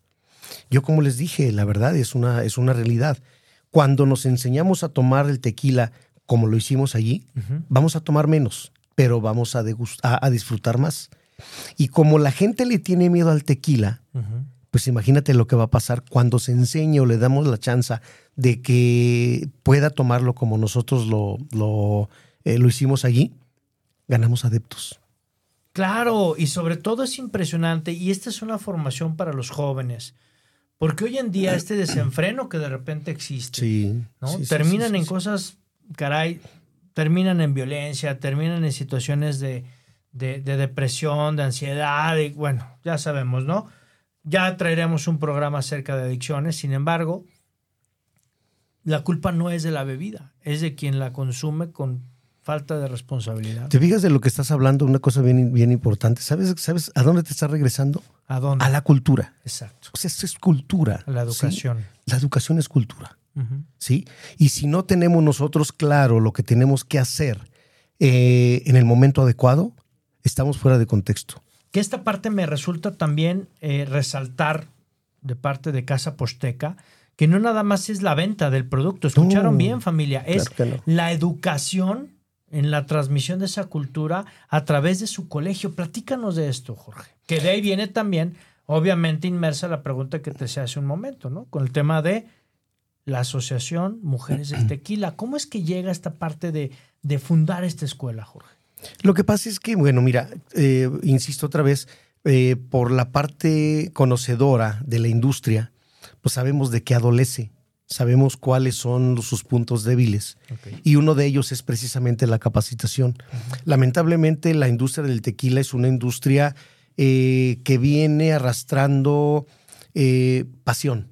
S3: Yo como les dije, la verdad es una, es una realidad. Cuando nos enseñamos a tomar el tequila como lo hicimos allí, vamos a tomar menos, pero vamos a, a, disfrutar más. Y como la gente le tiene miedo al tequila, pues imagínate lo que va a pasar cuando se enseñe o le damos la chance de que pueda tomarlo como nosotros lo, lo, eh, lo hicimos allí, ganamos adeptos.
S2: Claro, y sobre todo es impresionante, y esta es una formación para los jóvenes, porque hoy en día este desenfreno que de repente existe, ¿no? terminan en cosas, caray, terminan en violencia, terminan en situaciones de, de, depresión, de ansiedad, y bueno, ya sabemos, ¿no? Ya traeremos un programa acerca de adicciones, sin embargo, la culpa no es de la bebida, es de quien la consume con falta de responsabilidad.
S3: ¿Te fijas de lo que estás hablando? Una cosa bien, bien importante. ¿Sabes, ¿Sabes a dónde te estás regresando?
S2: ¿A dónde?
S3: A la cultura.
S2: Exacto.
S3: O sea, esto es cultura.
S2: La educación.
S3: La educación es cultura. ¿Sí? Y si no tenemos nosotros claro lo que tenemos que hacer eh, en el momento adecuado, estamos fuera de contexto.
S2: Que esta parte me resulta también eh, resaltar de parte de Casa Posteca, que no nada más es la venta del producto. Escucharon bien, familia. Es la educación en la transmisión de esa cultura a través de su colegio. Platícanos de esto, Jorge. Que de ahí viene también, obviamente, inmersa la pregunta que te se hace un momento, ¿no? Con el tema de la Asociación Mujeres del Tequila. ¿Cómo es que llega esta parte de, de fundar esta escuela, Jorge?
S3: Lo que pasa es que, bueno, mira, eh, insisto otra vez, eh, por la parte conocedora de la industria, pues sabemos de qué adolece sabemos cuáles son sus puntos débiles y uno de ellos es precisamente la capacitación. Lamentablemente la industria del tequila es una industria eh, que viene arrastrando eh, pasión,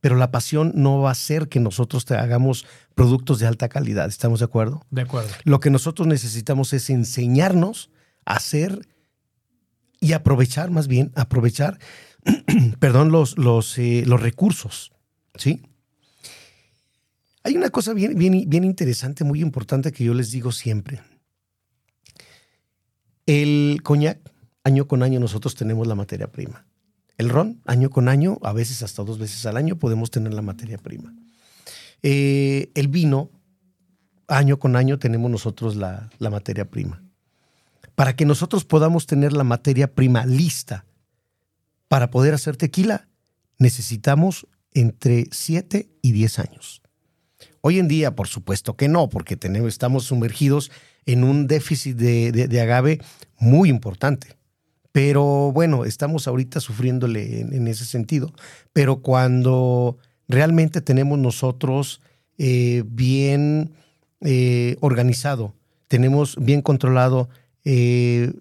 S3: pero la pasión no va a hacer que nosotros te hagamos productos de alta calidad, ¿estamos de acuerdo?
S2: De acuerdo.
S3: Lo que nosotros necesitamos es enseñarnos a hacer y aprovechar, más bien, aprovechar, perdón, los, los, eh, los recursos, ¿sí? Hay una cosa bien, bien, bien interesante, muy importante que yo les digo siempre. El coñac, año con año nosotros tenemos la materia prima. El ron, año con año, a veces hasta dos veces al año podemos tener la materia prima. Eh, el vino, año con año tenemos nosotros la, la materia prima. Para que nosotros podamos tener la materia prima lista para poder hacer tequila, necesitamos entre 7 y 10 años. Hoy en día, por supuesto que no, porque tenemos, estamos sumergidos en un déficit de, agave muy importante. Pero bueno, estamos ahorita sufriéndole en, en ese sentido. Pero cuando realmente tenemos nosotros eh, bien eh, organizado, tenemos bien controlado eh,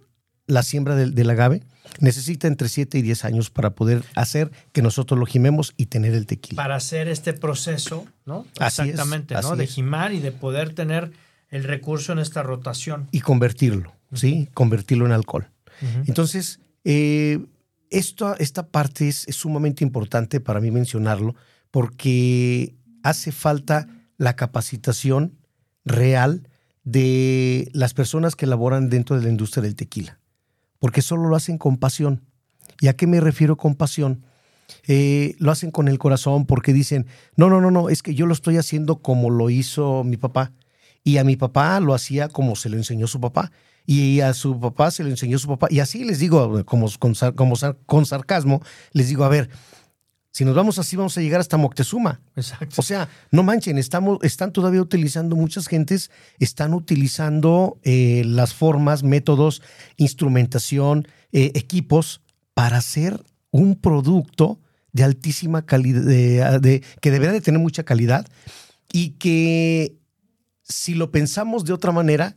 S3: la siembra del, del agave, necesita entre 7 y 10 años para poder hacer que nosotros lo gimemos y tener el tequila.
S2: Para hacer este proceso, ¿no?
S3: Así
S2: Exactamente, ¿no? De gimar y de poder tener el recurso en esta rotación.
S3: y convertirlo, ¿sí? Convertirlo en alcohol. Entonces, eh, esto, esta parte es, es sumamente importante para mí mencionarlo porque hace falta la capacitación real de las personas que laboran dentro de la industria del tequila, porque solo lo hacen con pasión. ¿Y a qué me refiero con pasión? Eh, lo hacen con el corazón porque dicen, no, no, no, no, es que yo lo estoy haciendo como lo hizo mi papá. Y a mi papá lo hacía como se lo enseñó su papá. Y a su papá se lo enseñó su papá. Y así les digo, como con, sarcasmo, les digo, a ver, si nos vamos así, vamos a llegar hasta Moctezuma.
S2: Exacto.
S3: O sea, no manchen, estamos, están todavía utilizando, muchas gentes están utilizando eh, las formas, métodos, instrumentación, eh, equipos para hacer un producto de altísima calidad, de- de- que deberá de tener mucha calidad y que si lo pensamos de otra manera,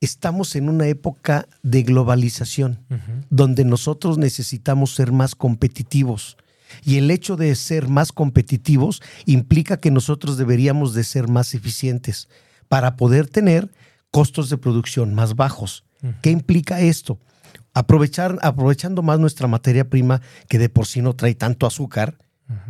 S3: estamos en una época de globalización donde nosotros necesitamos ser más competitivos. Y el hecho de ser más competitivos implica que nosotros deberíamos de ser más eficientes para poder tener costos de producción más bajos. ¿Qué implica esto? Aprovechar, aprovechando más nuestra materia prima que de por sí no trae tanto azúcar,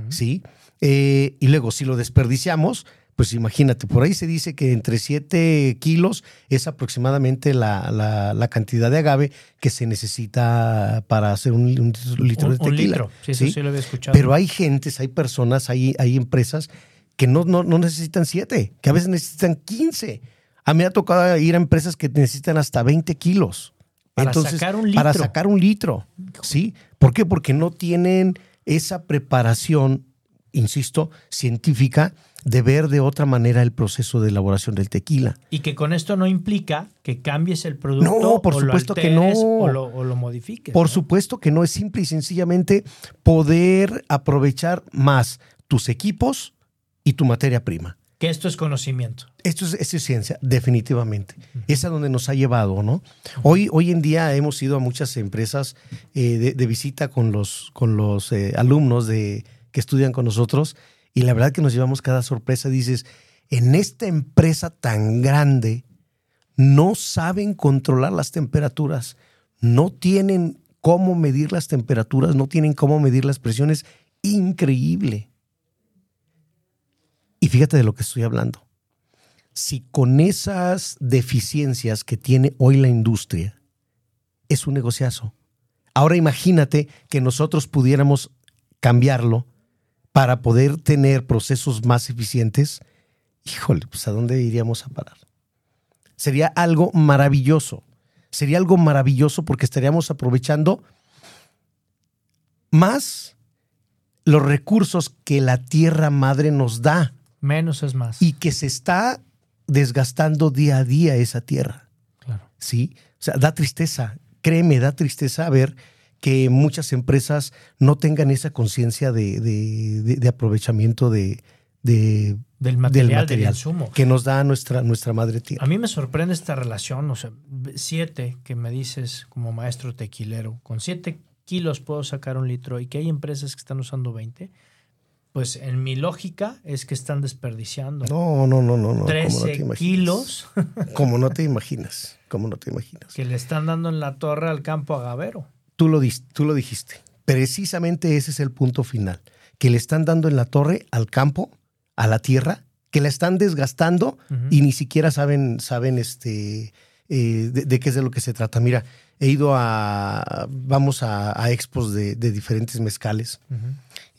S3: ¿sí? Eh, y luego, si lo desperdiciamos, pues imagínate, por ahí se dice que entre 7 kilos es aproximadamente la, la- la cantidad de agave que se necesita para hacer un, un litro
S2: Un-
S3: de
S2: un
S3: tequila.
S2: litro. Sí, eso sí lo había escuchado.
S3: Pero hay gentes, hay personas, hay, hay empresas que no, no, no necesitan 7, que a veces necesitan 15. A mí me ha tocado ir a empresas que necesitan hasta 20 kilos.
S2: Para sacar un
S3: Para
S2: litro.
S3: sacar un litro. ¿Sí? ¿Por qué? Porque no tienen esa preparación, insisto, científica de ver de otra manera el proceso de elaboración del tequila.
S2: Y que con esto no implica que cambies el producto.
S3: No, por
S2: o lo
S3: supuesto que no.
S2: O lo, o lo modifiques.
S3: Por
S2: ¿no?
S3: supuesto que no es simple y sencillamente poder aprovechar más tus equipos y tu materia prima.
S2: Que esto es conocimiento.
S3: Esto es, esto es ciencia, definitivamente. Es a donde nos ha llevado, ¿no? Hoy, hoy en día hemos ido a muchas empresas eh, de, de visita con los, con los eh, alumnos de, que estudian con nosotros y la verdad que nos llevamos cada sorpresa. Dices, en esta empresa tan grande no saben controlar las temperaturas, no tienen cómo medir las temperaturas, no tienen cómo medir las presiones. Increíble. Y fíjate de lo que estoy hablando. Si con esas deficiencias que tiene hoy la industria es un negociazo, ahora imagínate que nosotros pudiéramos cambiarlo para poder tener procesos más eficientes. Híjole, pues ¿a dónde iríamos a parar? Sería algo maravilloso. Sería algo maravilloso porque estaríamos aprovechando más los recursos que la tierra madre nos da
S2: Menos es más.
S3: y que se está desgastando día a día esa tierra.
S2: Claro.
S3: ¿sí? O sea, da tristeza, créeme, da tristeza ver que muchas empresas no tengan esa conciencia de, de- de- de aprovechamiento de, de-
S2: Del material, del insumo.
S3: que nos da nuestra, nuestra madre tierra.
S2: A mí me sorprende esta relación, o sea, siete que me dices como maestro tequilero, con siete kilos puedo sacar un litro y que hay empresas que están usando 20, pues en mi lógica es que están desperdiciando.
S3: No, no, no, no, no. como no te
S2: 13
S3: imaginas.
S2: kilos
S3: Como no te imaginas, como no te imaginas.
S2: que le están dando en la torre al campo agavero.
S3: Tú lo, dis- tú lo dijiste. Precisamente ese es el punto final. Que le están dando en la torre al campo, a la tierra, que la están desgastando y ni siquiera saben, saben este, eh, de, de qué es de lo que se trata. Mira, he ido a, vamos a, a expos de, de diferentes mezcales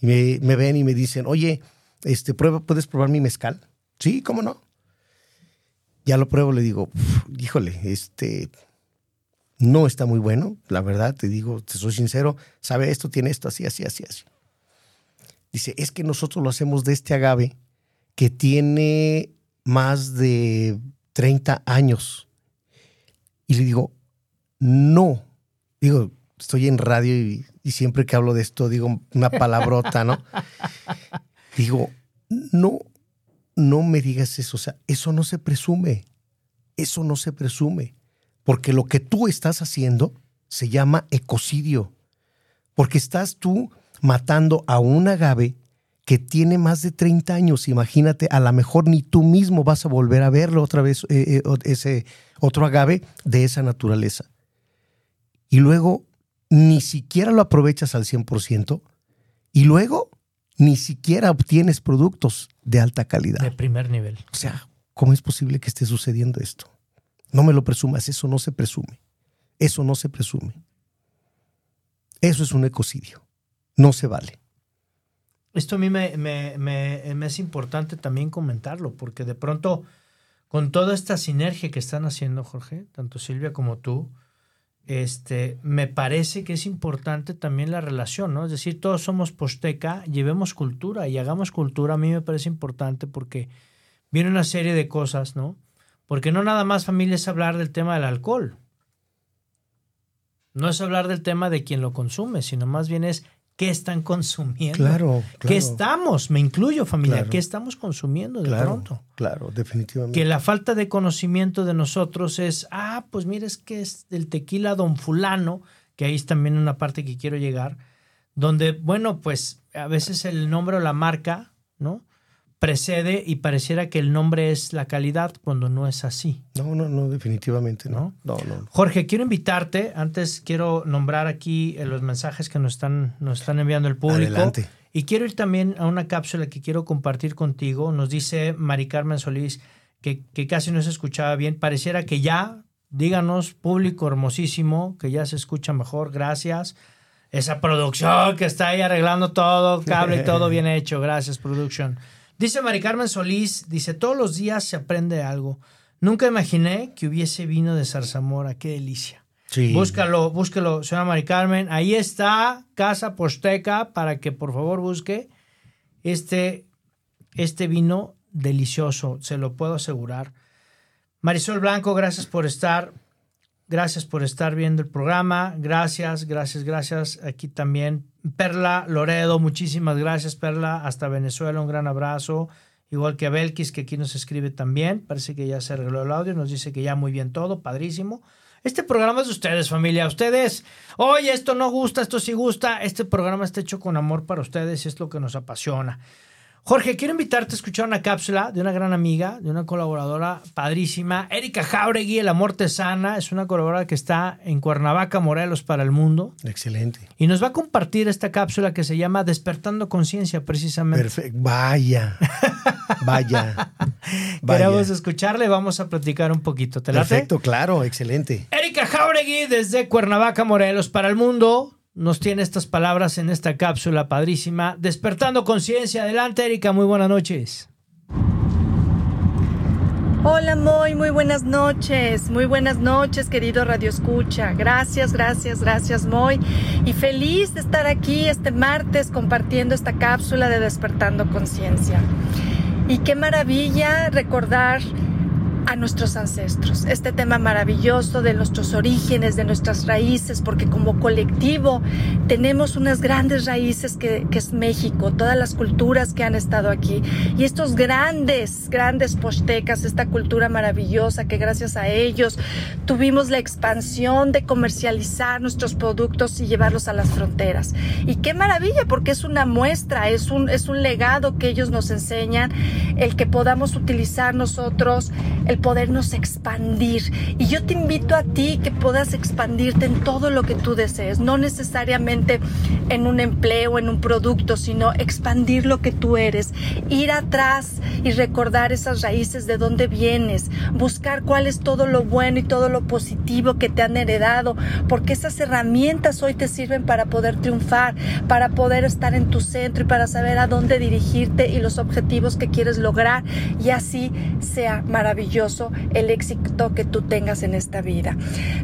S3: y me, me ven y me dicen, oye, este, prueba, ¿puedes probar mi mezcal? Sí, ¿cómo no? Ya lo pruebo, le digo, "Uf, híjole, este, no está muy bueno, la verdad, te digo, te soy sincero, sabe esto, tiene esto, así, así, así, así. Dice, es que nosotros lo hacemos de este agave que tiene más de 30 años. Y le digo, no. Digo, estoy en radio y, y siempre que hablo de esto digo una palabrota, ¿no? digo, no, no me digas eso. O sea, eso no se presume. Eso no se presume. Porque lo que tú estás haciendo se llama ecocidio. Porque estás tú matando a un agave que tiene más de 30 años. Imagínate, a lo mejor ni tú mismo vas a volver a verlo otra vez, eh, eh, ese otro agave de esa naturaleza. Y luego ni siquiera lo aprovechas al 100%. Y luego ni siquiera obtienes productos de alta calidad.
S2: De primer nivel.
S3: O sea, ¿cómo es posible que esté sucediendo esto? No me lo presumas, eso no se presume. Eso no se presume. Eso es un ecocidio. No se vale.
S2: Esto a mí me, me, me, es importante también comentarlo, porque de pronto, con toda esta sinergia que están haciendo, Jorge, tanto Silvia como tú, este, me parece que es importante también la relación, ¿no? Es decir, todos somos posteca, llevemos cultura y hagamos cultura. A mí me parece importante porque viene una serie de cosas, ¿no? Porque no nada más familia es hablar del tema del alcohol. No es hablar del tema de quien lo consume, sino más bien es qué están consumiendo.
S3: Claro, claro.
S2: ¿Qué estamos? Me incluyo, familia. ¿Qué estamos consumiendo de pronto?
S3: Claro, definitivamente.
S2: Que la falta de conocimiento de nosotros es, ah, pues mire, es que es del tequila Don Fulano, que ahí es también una parte que quiero llegar, donde, bueno, pues a veces el nombre o la marca, ¿no? Precede y pareciera que el nombre es la calidad cuando no es así.
S3: No, no, no, definitivamente no. No, no.
S2: Jorge, quiero invitarte, antes quiero nombrar aquí eh, los mensajes que nos están, nos están enviando el público.
S3: Adelante.
S2: Y quiero ir también a una cápsula que quiero compartir contigo. Nos dice Mari Carmen Solís que, que casi no se escuchaba bien. Pareciera que ya, díganos, público hermosísimo, que ya se escucha mejor. Gracias. Esa producción que está ahí arreglando todo, cable y todo bien hecho. Gracias, production. Dice Mari Carmen Solís, dice, todos los días se aprende algo. Nunca imaginé que hubiese vino de zarzamora, qué delicia.
S3: Sí.
S2: Búscalo, búsquelo, señora Mari Carmen. Ahí está, Casa Posteca, para que por favor busque este, este vino delicioso, se lo puedo asegurar. Marisol Blanco, gracias por estar. Gracias por estar viendo el programa. Gracias, gracias, gracias. Aquí también Perla Loredo, muchísimas gracias, Perla. Hasta Venezuela, un gran abrazo. Igual que a Belkis, que aquí nos escribe también. Parece que ya se arregló el audio. Nos dice que ya muy bien todo, padrísimo. Este programa es de ustedes, familia. Ustedes, oye, esto no gusta, esto sí gusta. Este programa está hecho con amor para ustedes y es lo que nos apasiona. Jorge, quiero invitarte a escuchar una cápsula de una gran amiga, de una colaboradora padrísima, Erika Jauregui, El Amor Te Sana. Es una colaboradora que está en Cuernavaca, Morelos, para el mundo.
S3: Excelente.
S2: Y nos va a compartir esta cápsula que se llama Despertando Conciencia, precisamente.
S3: Perfecto. Vaya. Vaya.
S2: Vaya. Queremos escucharle, vamos a platicar un poquito. ¿Te late?
S3: Perfecto, claro, excelente.
S2: Erika Jauregui, desde Cuernavaca, Morelos, para el mundo nos tiene estas palabras en esta cápsula padrísima. Despertando conciencia. Adelante, Erika. Muy buenas noches.
S4: Hola Moy, muy buenas noches, muy buenas noches querido Radio Escucha. Gracias, gracias, gracias Moy. Y feliz de estar aquí este martes compartiendo esta cápsula de Despertando Conciencia. Y qué maravilla recordar a nuestros ancestros, este tema maravilloso de nuestros orígenes, de nuestras raíces, porque como colectivo tenemos unas grandes raíces que, que, es México, todas las culturas que han estado aquí y estos grandes, grandes postecas, esta cultura maravillosa que gracias a ellos tuvimos la expansión de comercializar nuestros productos y llevarlos a las fronteras. Y qué maravilla, porque es una muestra, es un, es un legado que ellos nos enseñan, el que podamos utilizar nosotros, el podernos expandir. Y yo te invito a ti que puedas expandirte en todo lo que tú desees, no necesariamente en un empleo, en un producto, sino expandir lo que tú eres, ir atrás y recordar esas raíces de dónde vienes, buscar cuál es todo lo bueno y todo lo positivo que te han heredado, porque esas herramientas hoy te sirven para poder triunfar, para poder estar en tu centro y para saber a dónde dirigirte y los objetivos que quieres lograr. Y así sea maravilloso el éxito que tú tengas en esta vida.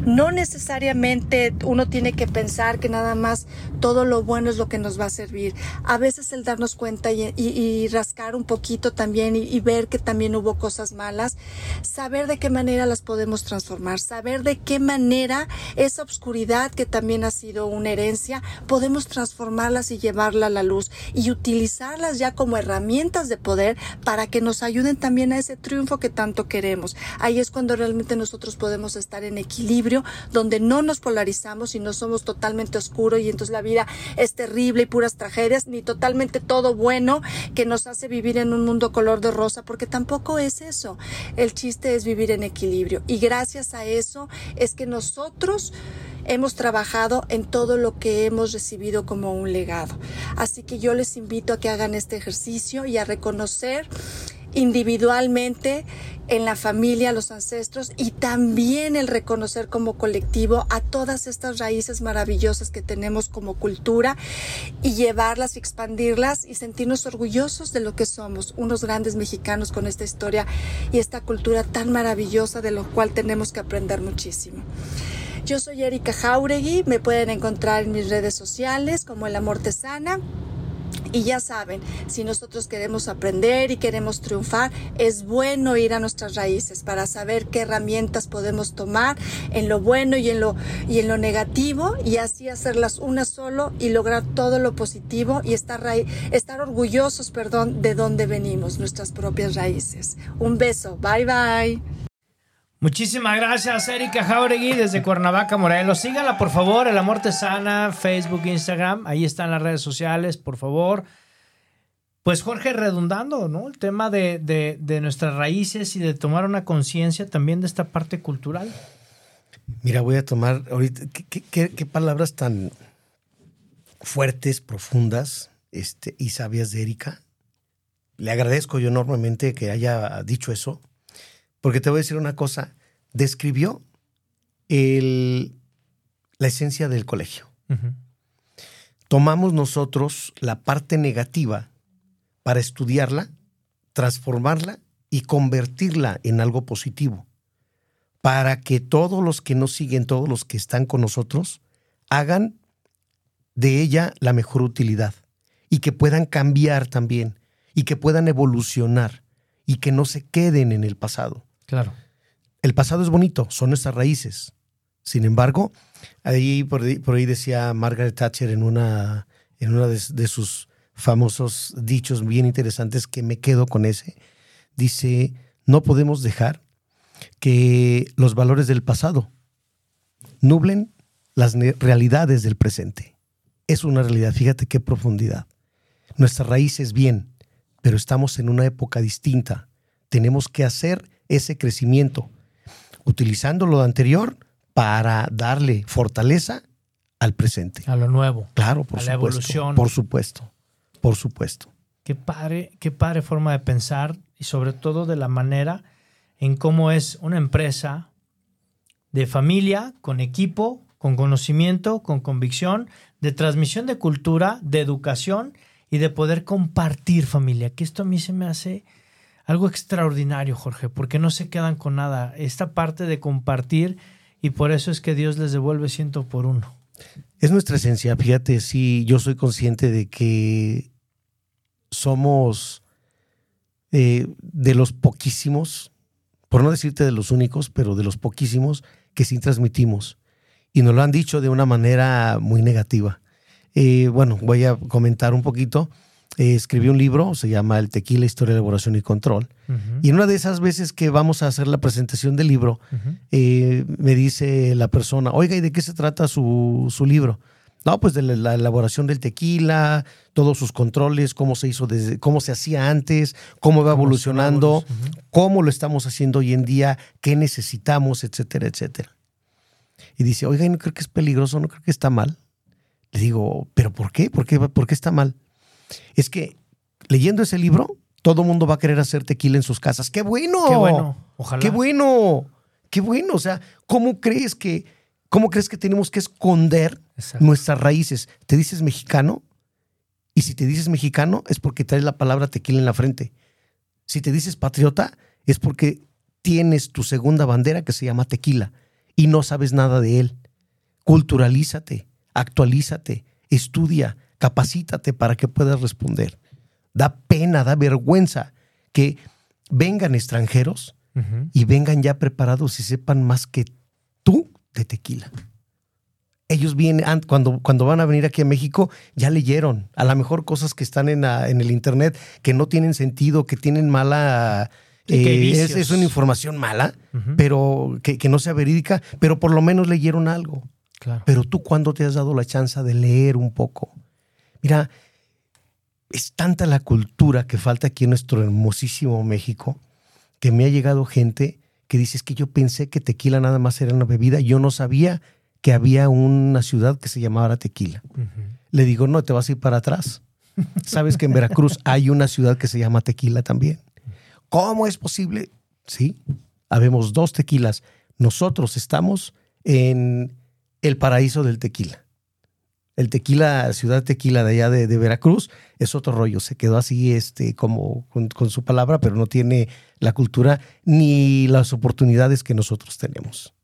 S4: No necesariamente uno tiene que pensar que nada más todo lo bueno es lo que nos va a servir. A veces el darnos cuenta y, rascar un poquito también y, ver que también hubo cosas malas, saber de qué manera las podemos transformar, saber de qué manera esa obscuridad que también ha sido una herencia, podemos transformarlas y llevarla a la luz y utilizarlas ya como herramientas de poder para que nos ayuden también a ese triunfo que tanto queremos. Ahí es cuando realmente nosotros podemos estar en equilibrio, donde no nos polarizamos y no somos totalmente oscuros y entonces la vida es terrible y puras tragedias, ni totalmente todo bueno que nos hace vivir en un mundo color de rosa, porque tampoco es eso. El chiste es vivir en equilibrio y gracias a eso es que nosotros hemos trabajado en todo lo que hemos recibido como un legado. Así que yo les invito a que hagan este ejercicio y a reconocer individualmente en la familia, los ancestros y también el reconocer como colectivo a todas estas raíces maravillosas que tenemos como cultura y llevarlas y expandirlas y sentirnos orgullosos de lo que somos, unos grandes mexicanos con esta historia y esta cultura tan maravillosa de lo cual tenemos que aprender muchísimo. Yo soy Erika Jauregui, me pueden encontrar en mis redes sociales como El Amor Tesana. Y ya saben, si nosotros queremos aprender y queremos triunfar, es bueno ir a nuestras raíces para saber qué herramientas podemos tomar en lo bueno y en lo, y en lo negativo y así hacerlas una solo y lograr todo lo positivo y estar, estar orgullosos, perdón, de dónde venimos, nuestras propias raíces. Un beso, bye bye.
S2: Muchísimas gracias, Erika Jauregui, desde Cuernavaca, Morelos. Síganla, por favor, El Amor Te Sana, Facebook, Instagram. Ahí están las redes sociales, por favor. Pues Jorge, redundando, ¿no? El tema de, nuestras raíces y de tomar una conciencia también de esta parte cultural.
S3: Mira, voy a tomar ahorita, ¿qué, palabras tan fuertes, profundas este, y sabias de Erika. Le agradezco yo enormemente que haya dicho eso porque te voy a decir una cosa, describió la esencia del colegio. Tomamos nosotros la parte negativa para estudiarla, transformarla y convertirla en algo positivo, para que todos los que nos siguen, todos los que están con nosotros, hagan de ella la mejor utilidad y que puedan cambiar también y que puedan evolucionar y que no se queden en el pasado.
S2: Claro.
S3: El pasado es bonito, son nuestras raíces. Sin embargo, ahí por, ahí, decía Margaret Thatcher en una, en una de, sus famosos dichos bien interesantes que me quedo con ese. Dice, no podemos dejar que los valores del pasado nublen las realidades del presente. Es una realidad, fíjate qué profundidad. Nuestra raíz es bien, pero estamos en una época distinta. Tenemos que hacer ese crecimiento, utilizando lo anterior para darle fortaleza al presente.
S2: A lo nuevo.
S3: Claro, por
S2: a
S3: supuesto.
S2: la evolución.
S3: Por supuesto, por supuesto.
S2: Qué padre, qué padre forma de pensar y sobre todo de la manera en cómo es una empresa de familia, con equipo, con conocimiento, con convicción, de transmisión de cultura, de educación y de poder compartir familia, que esto a mí se me hace algo extraordinario, Jorge, porque no se quedan con nada. Esta parte de compartir y por eso es que Dios les devuelve ciento por uno.
S3: Es nuestra esencia, fíjate, sí, yo soy consciente de que somos eh, de los poquísimos, por no decirte de los únicos, pero de los poquísimos que sí transmitimos. Y nos lo han dicho de una manera muy negativa. Eh, bueno, voy a comentar un poquito. Eh, escribió un libro, se llama El Tequila, Historia, Elaboración y Control. Y en una de esas veces que vamos a hacer la presentación del libro, eh, me dice la persona, oiga, ¿y de qué se trata su, libro? No, pues de la, elaboración del tequila, todos sus controles, cómo se hizo desde, cómo se hacía antes, cómo va evolucionando, cómo lo estamos haciendo hoy en día, qué necesitamos, etcétera, etcétera. Y dice, oiga, ¿no creo que es peligroso? ¿No creo que está mal? Le digo, ¿pero por qué? ¿Por qué, por qué está mal? Es que leyendo ese libro, todo mundo va a querer hacer tequila en sus casas. ¡Qué bueno!
S2: ¡Qué bueno! Ojalá.
S3: ¡Qué bueno! ¡Qué bueno! O sea, ¿cómo crees que, cómo crees que tenemos que esconder nuestras raíces? ¿Te dices mexicano? Y si te dices mexicano es porque traes la palabra tequila en la frente. Si te dices patriota es porque tienes tu segunda bandera que se llama tequila y no sabes nada de él. Culturalízate, actualízate, estudia, capacítate para que puedas responder. Da pena, da vergüenza que vengan extranjeros y vengan ya preparados y sepan más que tú de tequila. Ellos vienen, cuando, cuando van a venir aquí a México, ya leyeron a lo mejor cosas que están en, en el Internet que no tienen sentido, que tienen mala... Eh, es, una información mala, pero que, que, no sea verídica, pero por lo menos leyeron algo.
S2: Claro.
S3: Pero tú, ¿cuándo te has dado la chance de leer un poco? Mira, es tanta la cultura que falta aquí en nuestro hermosísimo México que me ha llegado gente que dice es que yo pensé que tequila nada más era una bebida, yo no sabía que había una ciudad que se llamaba Tequila. Le digo, no, te vas a ir para atrás. Sabes que en Veracruz hay una ciudad que se llama Tequila también. ¿Cómo es posible? Sí, habemos dos tequilas. Nosotros estamos en el paraíso del tequila. El tequila, ciudad tequila de allá de, Veracruz, es otro rollo. Se quedó así, este, como con, su palabra, pero no tiene la cultura ni las oportunidades que nosotros tenemos.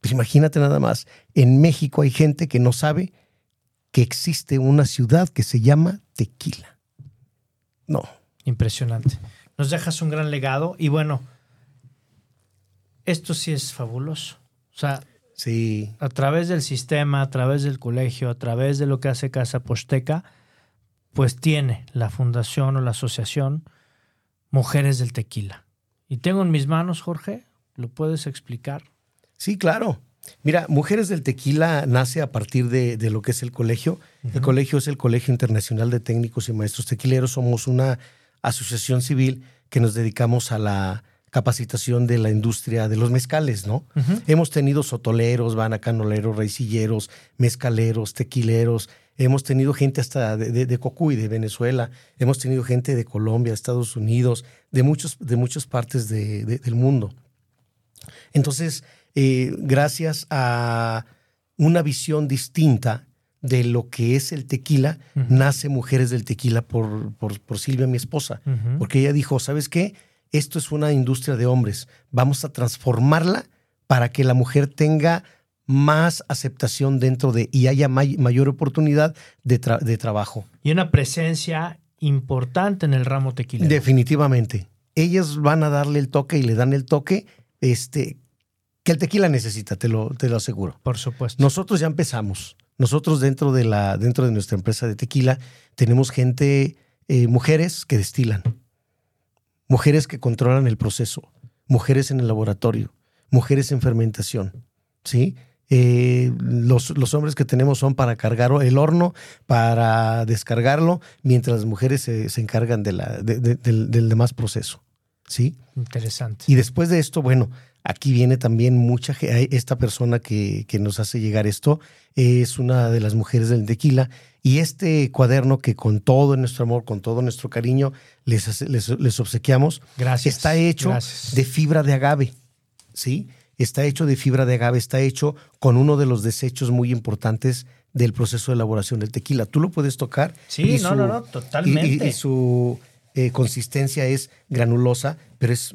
S3: Pues imagínate nada más, en México hay gente que no sabe que existe una ciudad que se llama Tequila. No.
S2: Impresionante. Nos dejas un gran legado y bueno, esto sí es fabuloso. O sea,
S3: Sí.
S2: A través del sistema, a través del colegio, a través de lo que hace Casa Posteca, pues tiene la fundación o la asociación Mujeres del Tequila. Y tengo en mis manos, Jorge, ¿lo puedes explicar?
S3: Sí, claro. Mira, Mujeres del Tequila nace a partir de, lo que es el colegio. El colegio es el Colegio Internacional de Técnicos y Maestros Tequileros. Somos una asociación civil que nos dedicamos a la capacitación de la industria de los mezcales, ¿no? Hemos tenido sotoleros, banacanoleros, raicilleros, mezcaleros, tequileros, hemos tenido gente hasta de, de, Cocuy, de Venezuela, hemos tenido gente de Colombia, Estados Unidos, de, muchos, de muchas partes del mundo. Entonces, eh, gracias a una visión distinta de lo que es el tequila, nace Mujeres del Tequila por, por, Silvia, mi esposa, porque ella dijo, ¿sabes qué? Esto es una industria de hombres, vamos a transformarla para que la mujer tenga más aceptación dentro de y haya mayor oportunidad de, trabajo.
S2: Y una presencia importante en el ramo tequila.
S3: Definitivamente. Ellas van a darle el toque y le dan el toque este, que el tequila necesita, te lo, te lo aseguro.
S2: Por supuesto.
S3: Nosotros ya empezamos. Nosotros dentro de, la, dentro de nuestra empresa de tequila tenemos gente, eh, mujeres que destilan mujeres que controlan el proceso, mujeres en el laboratorio, mujeres en fermentación, ¿sí? Eh, los, los, hombres que tenemos son para cargar el horno, para descargarlo, mientras las mujeres se, encargan de la, del, demás proceso. ¿Sí?
S2: Interesante.
S3: Y después de esto, bueno, aquí viene también mucha esta persona que, que nos hace llegar esto, es una de las mujeres del tequila y este cuaderno que con todo nuestro amor, con todo nuestro cariño les, les, obsequiamos,
S2: Gracias.
S3: está hecho de fibra de agave, ¿sí? Está hecho de fibra de agave, está hecho con uno de los desechos muy importantes del proceso de elaboración del tequila. Tú lo puedes tocar.
S2: Sí, no, no, no, totalmente.
S3: Y, su eh, consistencia es granulosa, pero es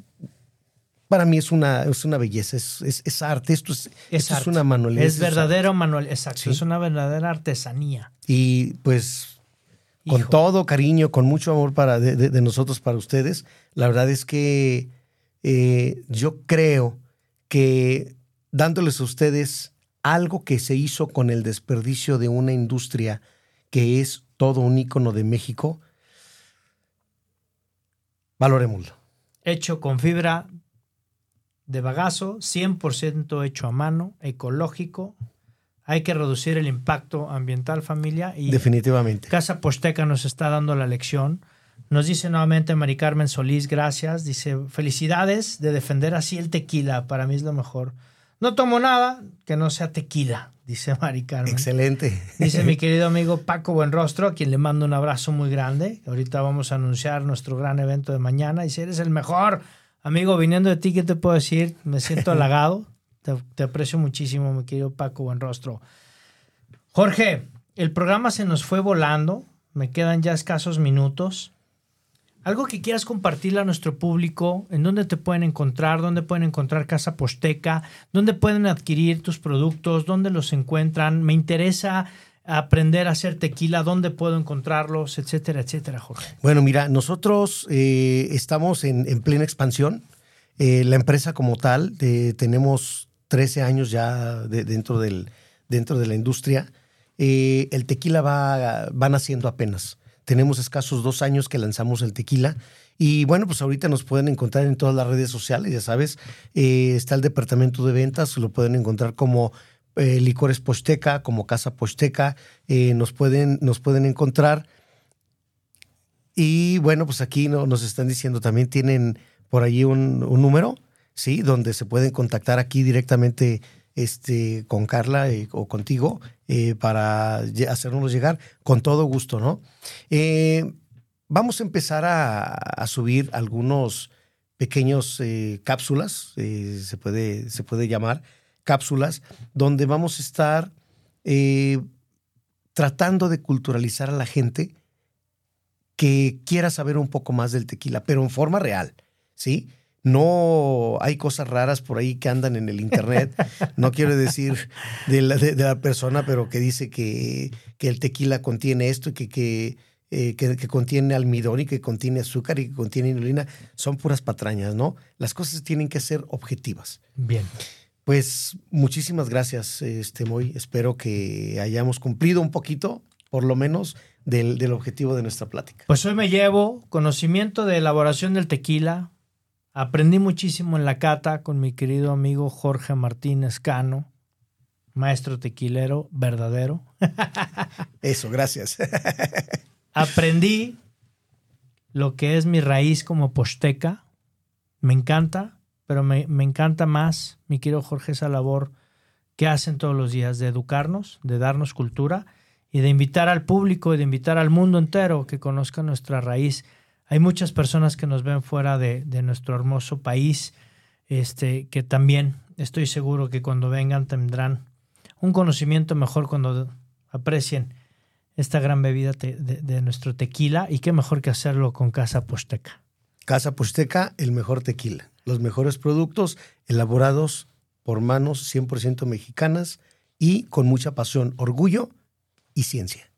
S3: para mí es una, es una belleza, es, es, arte, esto es, es, una manualidad.
S2: Es verdadero manual, exacto, es una verdadera artesanía.
S3: Y pues con todo cariño, con mucho amor para, de, nosotros para ustedes, la verdad es que eh, yo creo que dándoles a ustedes algo que se hizo con el desperdicio de una industria que es todo un ícono de México, valoremoslo.
S2: Hecho con fibra de bagazo, 100% hecho a mano, ecológico. Hay que reducir el impacto ambiental, familia. Y
S3: Definitivamente.
S2: Casa Posteca nos está dando la lección. Nos dice nuevamente Mari Carmen Solís, gracias. Dice, felicidades de defender así el tequila. Para mí es lo mejor. No tomo nada que no sea tequila, dice Mari Carmen.
S3: Excelente.
S2: Dice mi querido amigo Paco Buenrostro, a quien le mando un abrazo muy grande. Ahorita vamos a anunciar nuestro gran evento de mañana. Dice, eres el mejor Amigo, viniendo de ti, ¿qué te puedo decir? Me siento halagado. Te, aprecio muchísimo, mi querido Paco Buenrostro. Jorge, el programa se nos fue volando. Me quedan ya escasos minutos. Algo que quieras compartirle a nuestro público, en dónde te pueden encontrar, dónde pueden encontrar Casa Posteca, dónde pueden adquirir tus productos, dónde los encuentran. Me interesa aprender a hacer tequila? ¿Dónde puedo encontrarlos? Etcétera, etcétera, Jorge.
S3: Bueno, mira, nosotros eh, estamos en, en, plena expansión. Eh, la empresa como tal, eh, tenemos 13 años ya de, dentro, del, dentro de la industria. el tequila va, va naciendo apenas. Tenemos escasos dos años que lanzamos el tequila. Y bueno, pues ahorita nos pueden encontrar en todas las redes sociales, ya sabes. está el departamento de ventas, lo pueden encontrar como eh, Licores Posteca, como Casa Posteca, eh, nos, pueden, nos pueden encontrar. Y bueno, pues aquí no, nos están diciendo, también tienen por allí un, número, ¿sí? Donde se pueden contactar aquí directamente este, con Carla eh, o contigo para hacernos llegar con todo gusto, ¿no? vamos a empezar a, subir algunos pequeños cápsulas, se, puede, se puede llamar, cápsulas donde vamos a estar eh, tratando de culturalizar a la gente que quiera saber un poco más del tequila, pero en forma real, ¿sí? No hay cosas raras por ahí que andan en el internet. No quiero decir de la, persona, pero que dice que, el tequila contiene esto y que, eh, que, contiene almidón y que contiene azúcar y que contiene inulina. Son puras patrañas, ¿no? Las cosas tienen que ser objetivas.
S2: Bien.
S3: Pues muchísimas gracias, este Moy. Espero que hayamos cumplido un poquito, por lo menos, del, del, objetivo de nuestra plática.
S2: Pues hoy me llevo conocimiento de elaboración del tequila. Aprendí muchísimo en la cata con mi querido amigo Jorge Martínez Cano, maestro tequilero verdadero.
S3: Eso, gracias.
S2: Aprendí lo que es mi raíz como posteca. Me encanta pero me, encanta más, mi querido Jorge, esa labor que hacen todos los días de educarnos, de darnos cultura y de invitar al público y de invitar al mundo entero que conozca nuestra raíz. Hay muchas personas que nos ven fuera de, nuestro hermoso país, este, que también estoy seguro que cuando vengan tendrán un conocimiento mejor cuando aprecien esta gran bebida de, de, nuestro tequila y qué mejor que hacerlo con Casa Posteca.
S3: Casa Posteca, el mejor tequila los mejores productos elaborados por manos 100% mexicanas y con mucha pasión, orgullo y ciencia.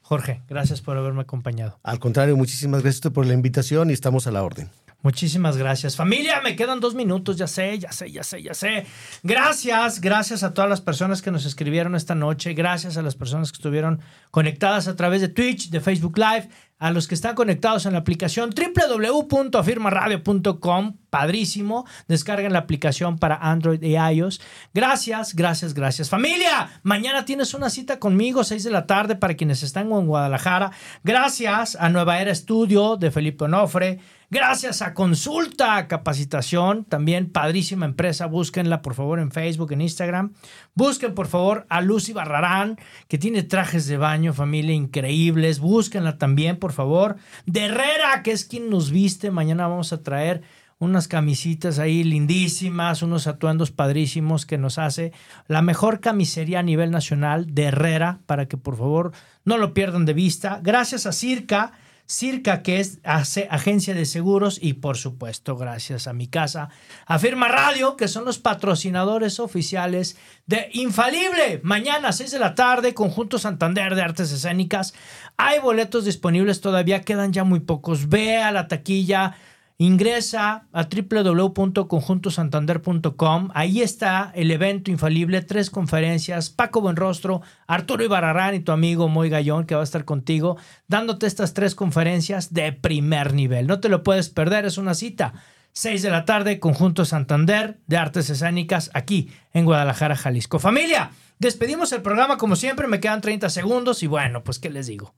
S2: Jorge, gracias por haberme acompañado.
S3: Al contrario, muchísimas gracias por la invitación y estamos a la orden.
S2: Muchísimas gracias. Familia, me quedan dos minutos, ya sé, ya sé, ya sé, ya sé. Gracias, gracias a todas las personas que nos escribieron esta noche, gracias a las personas que estuvieron conectadas a través de Twitch, de Facebook Live, a los que están conectados en la aplicación www.afirmaradio.com. Padrísimo. Descarguen la aplicación para Android y iOS. Gracias, gracias, gracias. Familia, mañana tienes una cita conmigo, 6 de la tarde, para quienes están en Guadalajara. Gracias a Nueva Era Estudio de Felipe Onofre. Gracias a Consulta Capacitación, también padrísima empresa. Búsquenla por favor en Facebook, en Instagram. Busquen por favor a Lucy Barrarán, que tiene trajes de baño, familia, increíbles. Búsquenla también, por favor. De Herrera, que es quien nos viste. Mañana vamos a traer unas camisitas ahí lindísimas, unos atuendos padrísimos que nos hace la mejor camisería a nivel nacional de Herrera, para que por favor no lo pierdan de vista. Gracias a Circa Circa, que es agencia de seguros, y por supuesto, gracias a mi casa, Afirma Radio, que son los patrocinadores oficiales de Infalible. Mañana, 6 de la tarde, Conjunto Santander de Artes Escénicas. Hay boletos disponibles todavía, quedan ya muy pocos. Ve a la taquilla Ingresa a www.conjuntosantander.com. Ahí está el evento infalible, tres conferencias. Paco Buenrostro, Arturo Ibarrarán y tu amigo Moy Gallón, que va a estar contigo, dándote estas tres conferencias de primer nivel. No te lo puedes perder, es una cita. 6 de la tarde, Conjunto Santander de Artes Escénicas, aquí en Guadalajara, Jalisco. Familia, despedimos el programa como siempre, me quedan 30 segundos y bueno, pues qué les digo.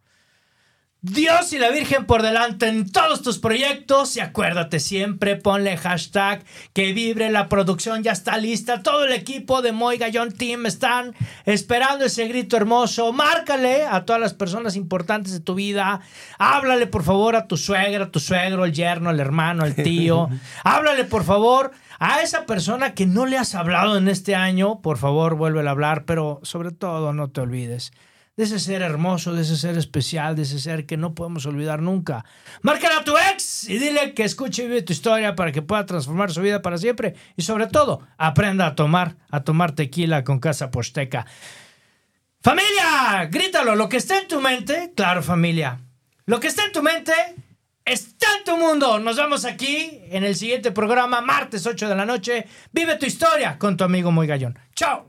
S2: Dios y la Virgen por delante en todos tus proyectos y acuérdate siempre, ponle hashtag que vibre la producción, ya está lista, todo el equipo de Moy Gallón Team están esperando ese grito hermoso, márcale a todas las personas importantes de tu vida, háblale por favor a tu suegra, a tu suegro, el yerno, el hermano, el tío, háblale por favor a esa persona que no le has hablado en este año, por favor vuelve a hablar, pero sobre todo no te olvides de ese ser hermoso, de ese ser especial, de ese ser que no podemos olvidar nunca. Márcala a tu ex y dile que escuche y vive tu historia para que pueda transformar su vida para siempre. Y sobre todo, aprenda a tomar, a tomar tequila con Casa Posteca. Familia, grítalo, lo que está en tu mente, claro familia, lo que está en tu mente está en tu mundo. Nos vemos aquí en el siguiente programa, martes 8 de la noche. Vive tu historia con tu amigo Muy Gallón. Chao.